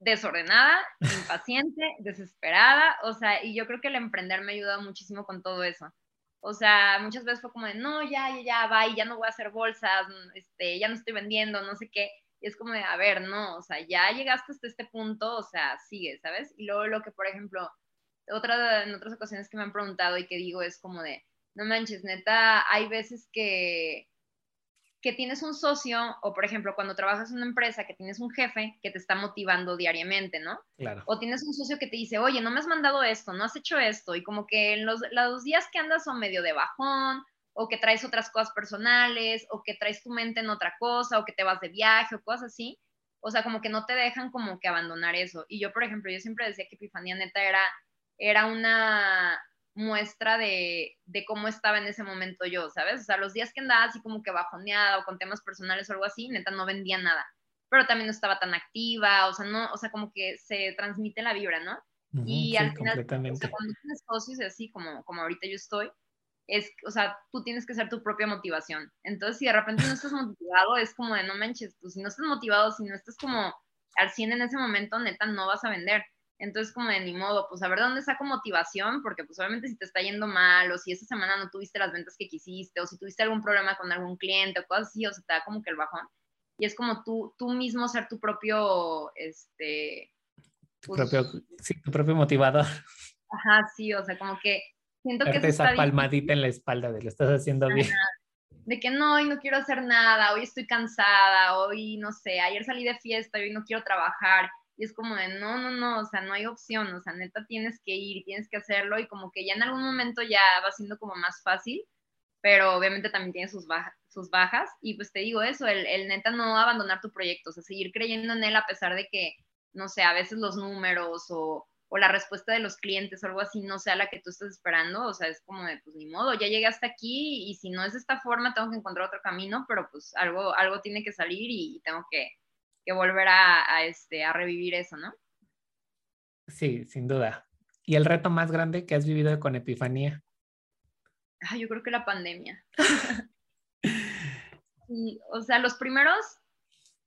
desordenada, impaciente, desesperada, o sea, y yo creo que el emprender me ha ayudado muchísimo con todo eso. O sea, muchas veces fue como de, no, ya, ya, ya, va, y ya no voy a hacer bolsas, este, ya no estoy vendiendo, no sé qué. Y es como de, a ver, no, o sea, ya llegaste hasta este punto, o sea, sigue, ¿sabes? Y luego lo que, por ejemplo, otra, en otras ocasiones que me han preguntado y que digo es como de, no manches, neta, hay veces que, que tienes un socio, o por ejemplo, cuando trabajas en una empresa, que tienes un jefe que te está motivando diariamente, ¿no? Claro. O tienes un socio que te dice, oye, no me has mandado esto, no has hecho esto, y como que en los, los días que andas son medio de bajón, o que traes otras cosas personales, o que traes tu mente en otra cosa, o que te vas de viaje, o cosas así. O sea, como que no te dejan como que abandonar eso. Y yo, por ejemplo, yo siempre decía que Epifanía neta era, era una muestra de, de cómo estaba en ese momento yo, ¿sabes? O sea, los días que andaba así como que bajoneada o con temas personales o algo así, neta no vendía nada. Pero también no estaba tan activa, o sea, no, o sea, como que se transmite la vibra, ¿no? y al final, o sea, cuando tienes socios así como, como ahorita yo estoy, es, o sea, tú tienes que ser tu propia motivación. Entonces, si de repente no estás motivado, es como de no manches, pues si no estás motivado, si no estás como al 100 en ese momento, neta, no vas a vender. Entonces, como de ni modo, pues a ver dónde saco motivación, porque pues obviamente si te está yendo mal, o si esa semana no tuviste las ventas que quisiste, o si tuviste algún problema con algún cliente, o cosas así, o se te da como que el bajón. Y es como tú, tú mismo ser tu propio, este... Tu, pues propio, sí, tu propio motivador. Ajá, sí, o sea, como que Siento que esa palmadita en la espalda de lo estás haciendo bien. De que no, hoy no quiero hacer nada, hoy estoy cansada, hoy no sé, ayer salí de fiesta, hoy no quiero trabajar. Y es como de, no, no, no, o sea, no hay opción, o sea, neta tienes que ir, tienes que hacerlo y como que ya en algún momento ya va siendo como más fácil, pero obviamente también tiene sus, bajas, sus bajas. Y pues te digo eso, el, el neta no abandonar tu proyecto, o sea, seguir creyendo en él a pesar de que, no sé, a veces los números o, o la respuesta de los clientes o algo así no sea la que tú estás esperando, o sea, es como de, pues ni modo, ya llegué hasta aquí y si no es de esta forma, tengo que encontrar otro camino, pero pues algo, algo tiene que salir y tengo que, que volver a, a, este, a revivir eso, ¿no? Sí, sin duda. ¿Y el reto más grande que has vivido con Epifanía? Ah, yo creo que la pandemia. sí, o sea, los primeros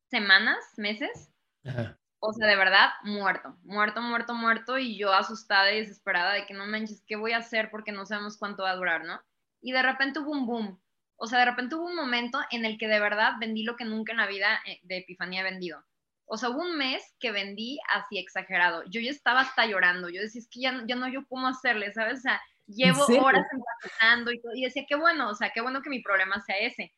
semanas, meses, Ajá o sea, de verdad, muerto, muerto, muerto, muerto, y yo asustada y desesperada de que no manches, ¿qué voy a hacer? Porque no sabemos cuánto va a durar, ¿no? Y de repente hubo un boom, o sea, de repente hubo un momento en el que de verdad vendí lo que nunca en la vida eh, de Epifanía he vendido. O sea, hubo un mes que vendí así exagerado. Yo ya estaba hasta llorando. Yo decía, es que ya, ya no yo cómo hacerle, ¿sabes? O sea, llevo horas empacando y todo. Y decía, qué bueno, o sea, qué bueno que mi problema sea ese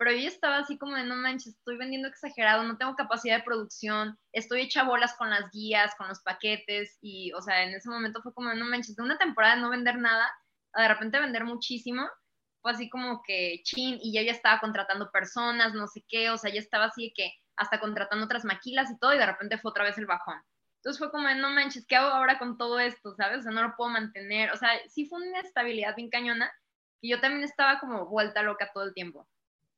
pero yo estaba así como de, no manches, estoy vendiendo exagerado, no tengo capacidad de producción, estoy hecha bolas con las guías, con los paquetes, y, o sea, en ese momento fue como de, no manches, de una temporada no vender nada, a de repente vender muchísimo, fue así como que chin, y yo ya estaba contratando personas, no sé qué, o sea, ya estaba así de que hasta contratando otras maquilas y todo, y de repente fue otra vez el bajón. Entonces fue como no manches, ¿qué hago ahora con todo esto? ¿Sabes? O sea, no lo puedo mantener. O sea, sí fue una estabilidad bien cañona, y yo también estaba como vuelta loca todo el tiempo.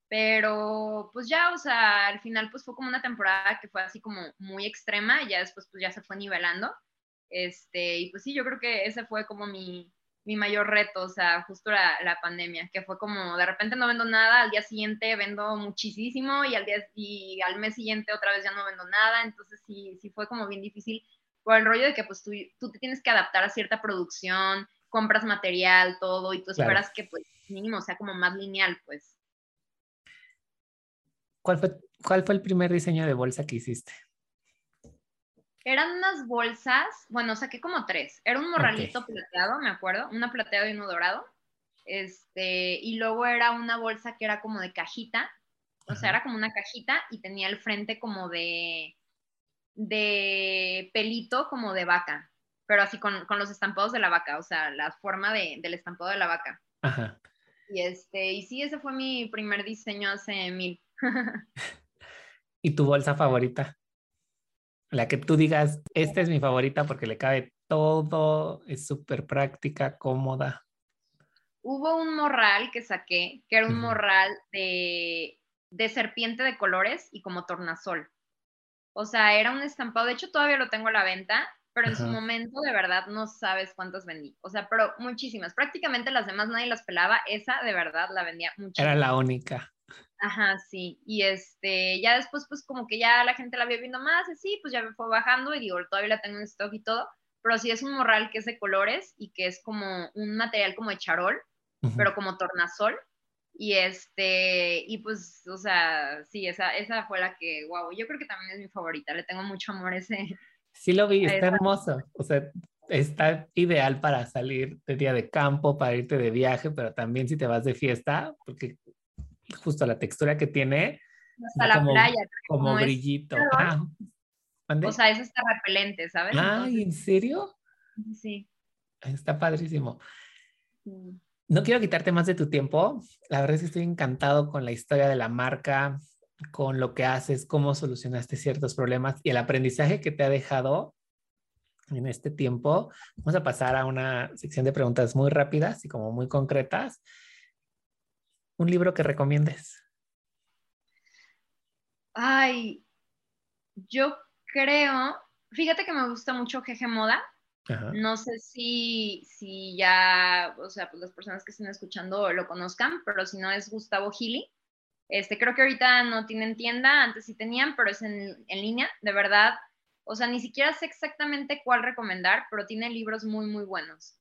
Pero pues ya, o sea, al final pues fue como una temporada que fue así como muy extrema ya después pues ya se fue nivelando. Este, y pues sí, yo creo que ese fue como mi, mi mayor reto, o sea, justo la, la, pandemia, que fue como de repente no vendo nada, al día siguiente vendo muchísimo y al, día, y al mes siguiente otra vez ya no vendo nada, entonces sí, sí fue como bien difícil por el rollo de que pues tú, tú te tienes que adaptar a cierta producción, compras material, todo, y tú esperas que pues mínimo sea como más lineal, pues. ¿Cuál fue, ¿Cuál fue el primer diseño de bolsa que hiciste? Eran unas bolsas, bueno, saqué como tres. Era un morralito plateado, me acuerdo, una plateado y uno dorado. Este, y luego era una bolsa que era como de cajita, o sea, era como una cajita y tenía el frente como de, de pelito como de vaca, pero así con, con los estampados de la vaca, o sea, la forma de, del estampado de la vaca. Ajá. Y este, y sí, ese fue mi primer diseño hace mil. ¿Y tu bolsa favorita? La que tú digas, esta es mi favorita porque le cabe todo, es súper práctica, cómoda. Hubo un morral que saqué, que era un morral de, de serpiente de colores y como tornasol. O sea, era un estampado, de hecho todavía lo tengo a la venta, pero en su momento de verdad no sabes cuántas vendí. O sea, pero muchísimas. Prácticamente las demás nadie las pelaba, esa de verdad la vendía muchísimo. Era la única. Ajá, sí. Y este, ya después, pues como que ya la gente la había viendo más, así, pues ya me fue bajando y digo, todavía la tengo en stock y todo. Pero sí es un morral que es de colores y que es como un material como de charol, pero como tornasol. Y este, y pues, o sea, sí, esa, esa fue la que, wow, yo creo que también es mi favorita, le tengo mucho amor a ese. Sí lo vi, está hermoso. O sea, está ideal para salir de día de campo, para irte de viaje, pero también si te vas de fiesta, porque justo la textura que tiene. Hasta la playa. Como, brillito. Ah, o sea, eso está repelente, ¿sabes? Ah, ¿en serio? Sí. Está padrísimo. no quiero quitarte más de tu tiempo. La verdad es que estoy encantado con la historia de la marca, con lo que haces, cómo solucionaste ciertos problemas y el aprendizaje que te ha dejado en este tiempo. Vamos a pasar a una sección de preguntas muy rápidas y como muy concretas. Un libro que recomiendes. Ay, yo creo, fíjate que me gusta mucho Jeje Moda. No sé si, si ya, o sea, pues las personas que estén escuchando lo conozcan, pero si no es Gustavo Gili. Este, creo que ahorita no tienen tienda, antes sí tenían, pero es en, en línea. De verdad, o sea, ni siquiera sé exactamente cuál recomendar, pero tiene libros muy, muy buenos.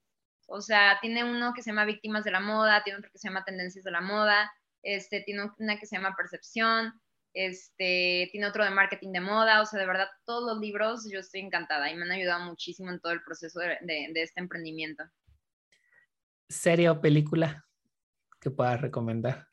O sea, tiene uno que se llama Víctimas de la Moda, tiene otro que se llama Tendencias de la Moda, este, tiene una que se llama Percepción, este, tiene otro de marketing de moda, o sea, de verdad, todos los libros yo estoy encantada y me han ayudado muchísimo en todo el proceso de, este emprendimiento. ¿Serie o película que puedas recomendar?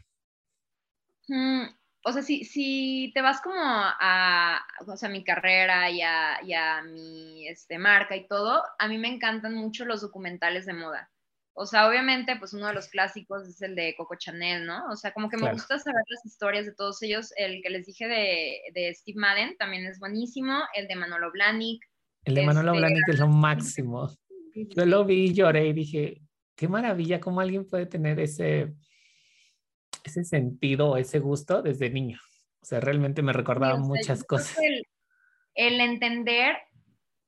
Mm, o sea, si, si te vas como a, o sea, mi carrera y a, mi este, marca y todo, a mí me encantan mucho los documentales de moda. O sea, obviamente, pues uno de los clásicos es el de Coco Chanel, ¿no? O sea, como que me gusta saber las historias de todos ellos. El que les dije de, Steve Madden también es buenísimo. El de Manolo Blahnik. El de Manolo este, Blahnik es lo máximo. Yo lo vi y lloré y dije, qué maravilla, cómo alguien puede tener ese, ese sentido o ese gusto desde niño. O sea, realmente me recordaba muchas cosas. El, el, entender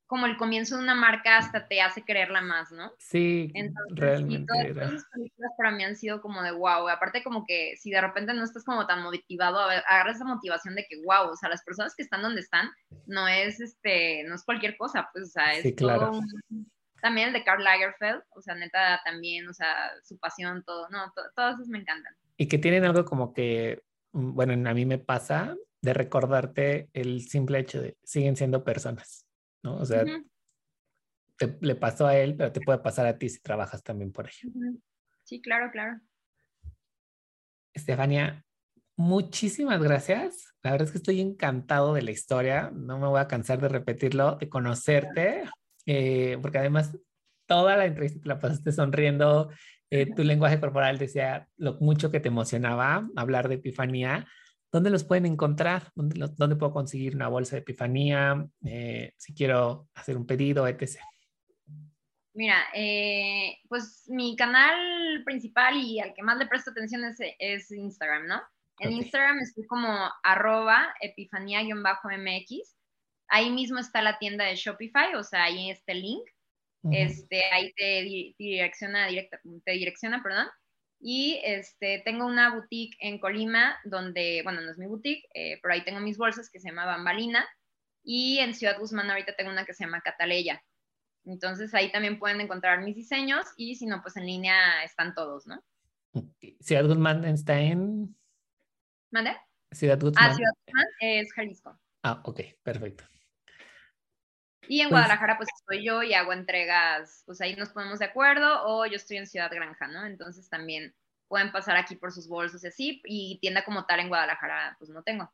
como el comienzo de una marca hasta te hace creerla más, ¿no? Sí, realmente. Y todas esas películas para mí han sido como de wow. Aparte, como que si de repente no estás como tan motivado, agarras esa motivación de que wow, o sea, las personas que están donde están no es este, no es cualquier cosa, pues, o sea, es sí, claro. todo también el de Karl Lagerfeld, o sea, neta también, o sea, su pasión, todo, no, todas esas me encantan. Y que tienen algo como que, mm, bueno, a mí me pasa de recordarte el simple hecho de siguen siendo personas. ¿no? O sea, le pasó a él, pero te puede pasar a ti si trabajas también por ello. Sí, claro, claro. Estefania, muchísimas gracias. La verdad es que estoy encantado de la historia. No me voy a cansar de repetirlo, de conocerte, eh, porque además toda la entrevista te la pasaste sonriendo. Eh, tu lenguaje corporal decía lo mucho que te emocionaba hablar de Epifanía. ¿Dónde los pueden encontrar? ¿Dónde, dónde puedo conseguir una bolsa de epifanía? Eh, si quiero hacer un pedido, etc. Mira, eh, pues mi canal principal y al que más le presto atención es, Instagram, ¿no? En Instagram estoy como arroba epifanía-mx. Ahí mismo está la tienda de Shopify, o sea, ahí está el link. Este, ahí te, direcciona, directa, te direcciona, perdón, y este, tengo una boutique en Colima donde, bueno, no es mi boutique, eh, pero ahí tengo mis bolsas que se llama Bambalina. Y en Ciudad Guzmán ahorita tengo una que se llama Cataleya. Entonces ahí también pueden encontrar mis diseños y si no, pues en línea están todos, ¿no? Ciudad Guzmán está en... ¿Mande? Ciudad Guzmán. Ah, Ciudad Guzmán es Jalisco. Ah, ok, perfecto. Y en pues Guadalajara, pues estoy yo y hago entregas, pues ahí nos ponemos de acuerdo, o yo estoy en Ciudad Granja, ¿no? Entonces también pueden pasar aquí por sus bolsos y así, y tienda como tal en Guadalajara, pues no tengo.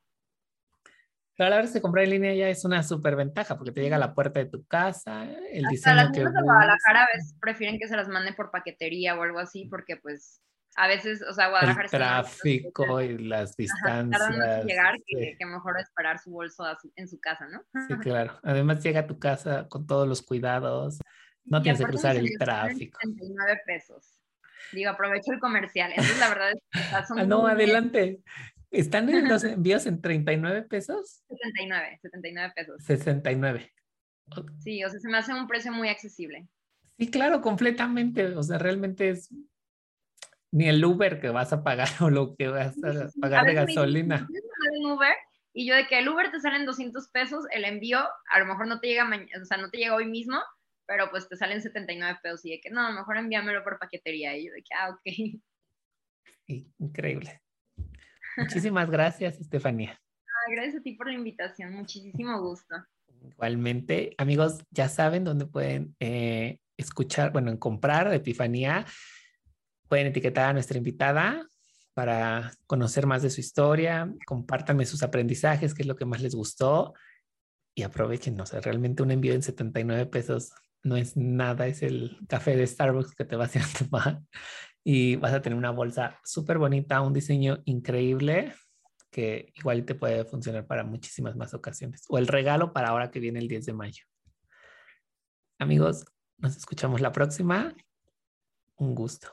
Pero a la hora de comprar en línea ya es una súper ventaja, porque te llega a la puerta de tu casa, el Hasta diseño las que... de Guadalajara a veces prefieren que se las manden por paquetería o algo así, porque pues a veces, o sea, Guadalajara... El tráfico y las distancias. Ajá, llegar que, mejor esperar su bolso en su casa, ¿no? Sí, claro. Además llega a tu casa con todos los cuidados, no tienes que cruzar el tráfico. 39 pesos. Digo, aprovecho el comercial. Entonces, la verdad es que son ah, no, adelante. ¿Están en los envíos en 39 pesos? 79, 79 pesos. 69. Sí, o sea, se me hace un precio muy accesible. Sí, claro, completamente. O sea, realmente es ni el Uber que vas a pagar o lo que vas a pagar de gasolina. Uber y yo de que el Uber te salen 200 pesos, el envío a lo mejor no te llega, o sea, no te llega hoy mismo, pero pues te salen 79 pesos y de que no, mejor envíamelo por paquetería. Y yo de que, ah, ok. increíble. Muchísimas gracias, Estefanía. Ah, gracias a ti por la invitación, muchísimo gusto. Igualmente, amigos, ya saben dónde pueden eh, escuchar, bueno, comprar Epifanía Pueden etiquetar a nuestra invitada para conocer más de su historia, compártanme sus aprendizajes, qué es lo que más les gustó y aprovechen, o sea, realmente un envío en 79 pesos no es nada, es el café de Starbucks que te vas a tomar. y vas a tener una bolsa súper bonita, un diseño increíble que igual te puede funcionar para muchísimas más ocasiones. O el regalo para ahora que viene el 10 de mayo. Amigos, nos escuchamos la próxima. Un gusto.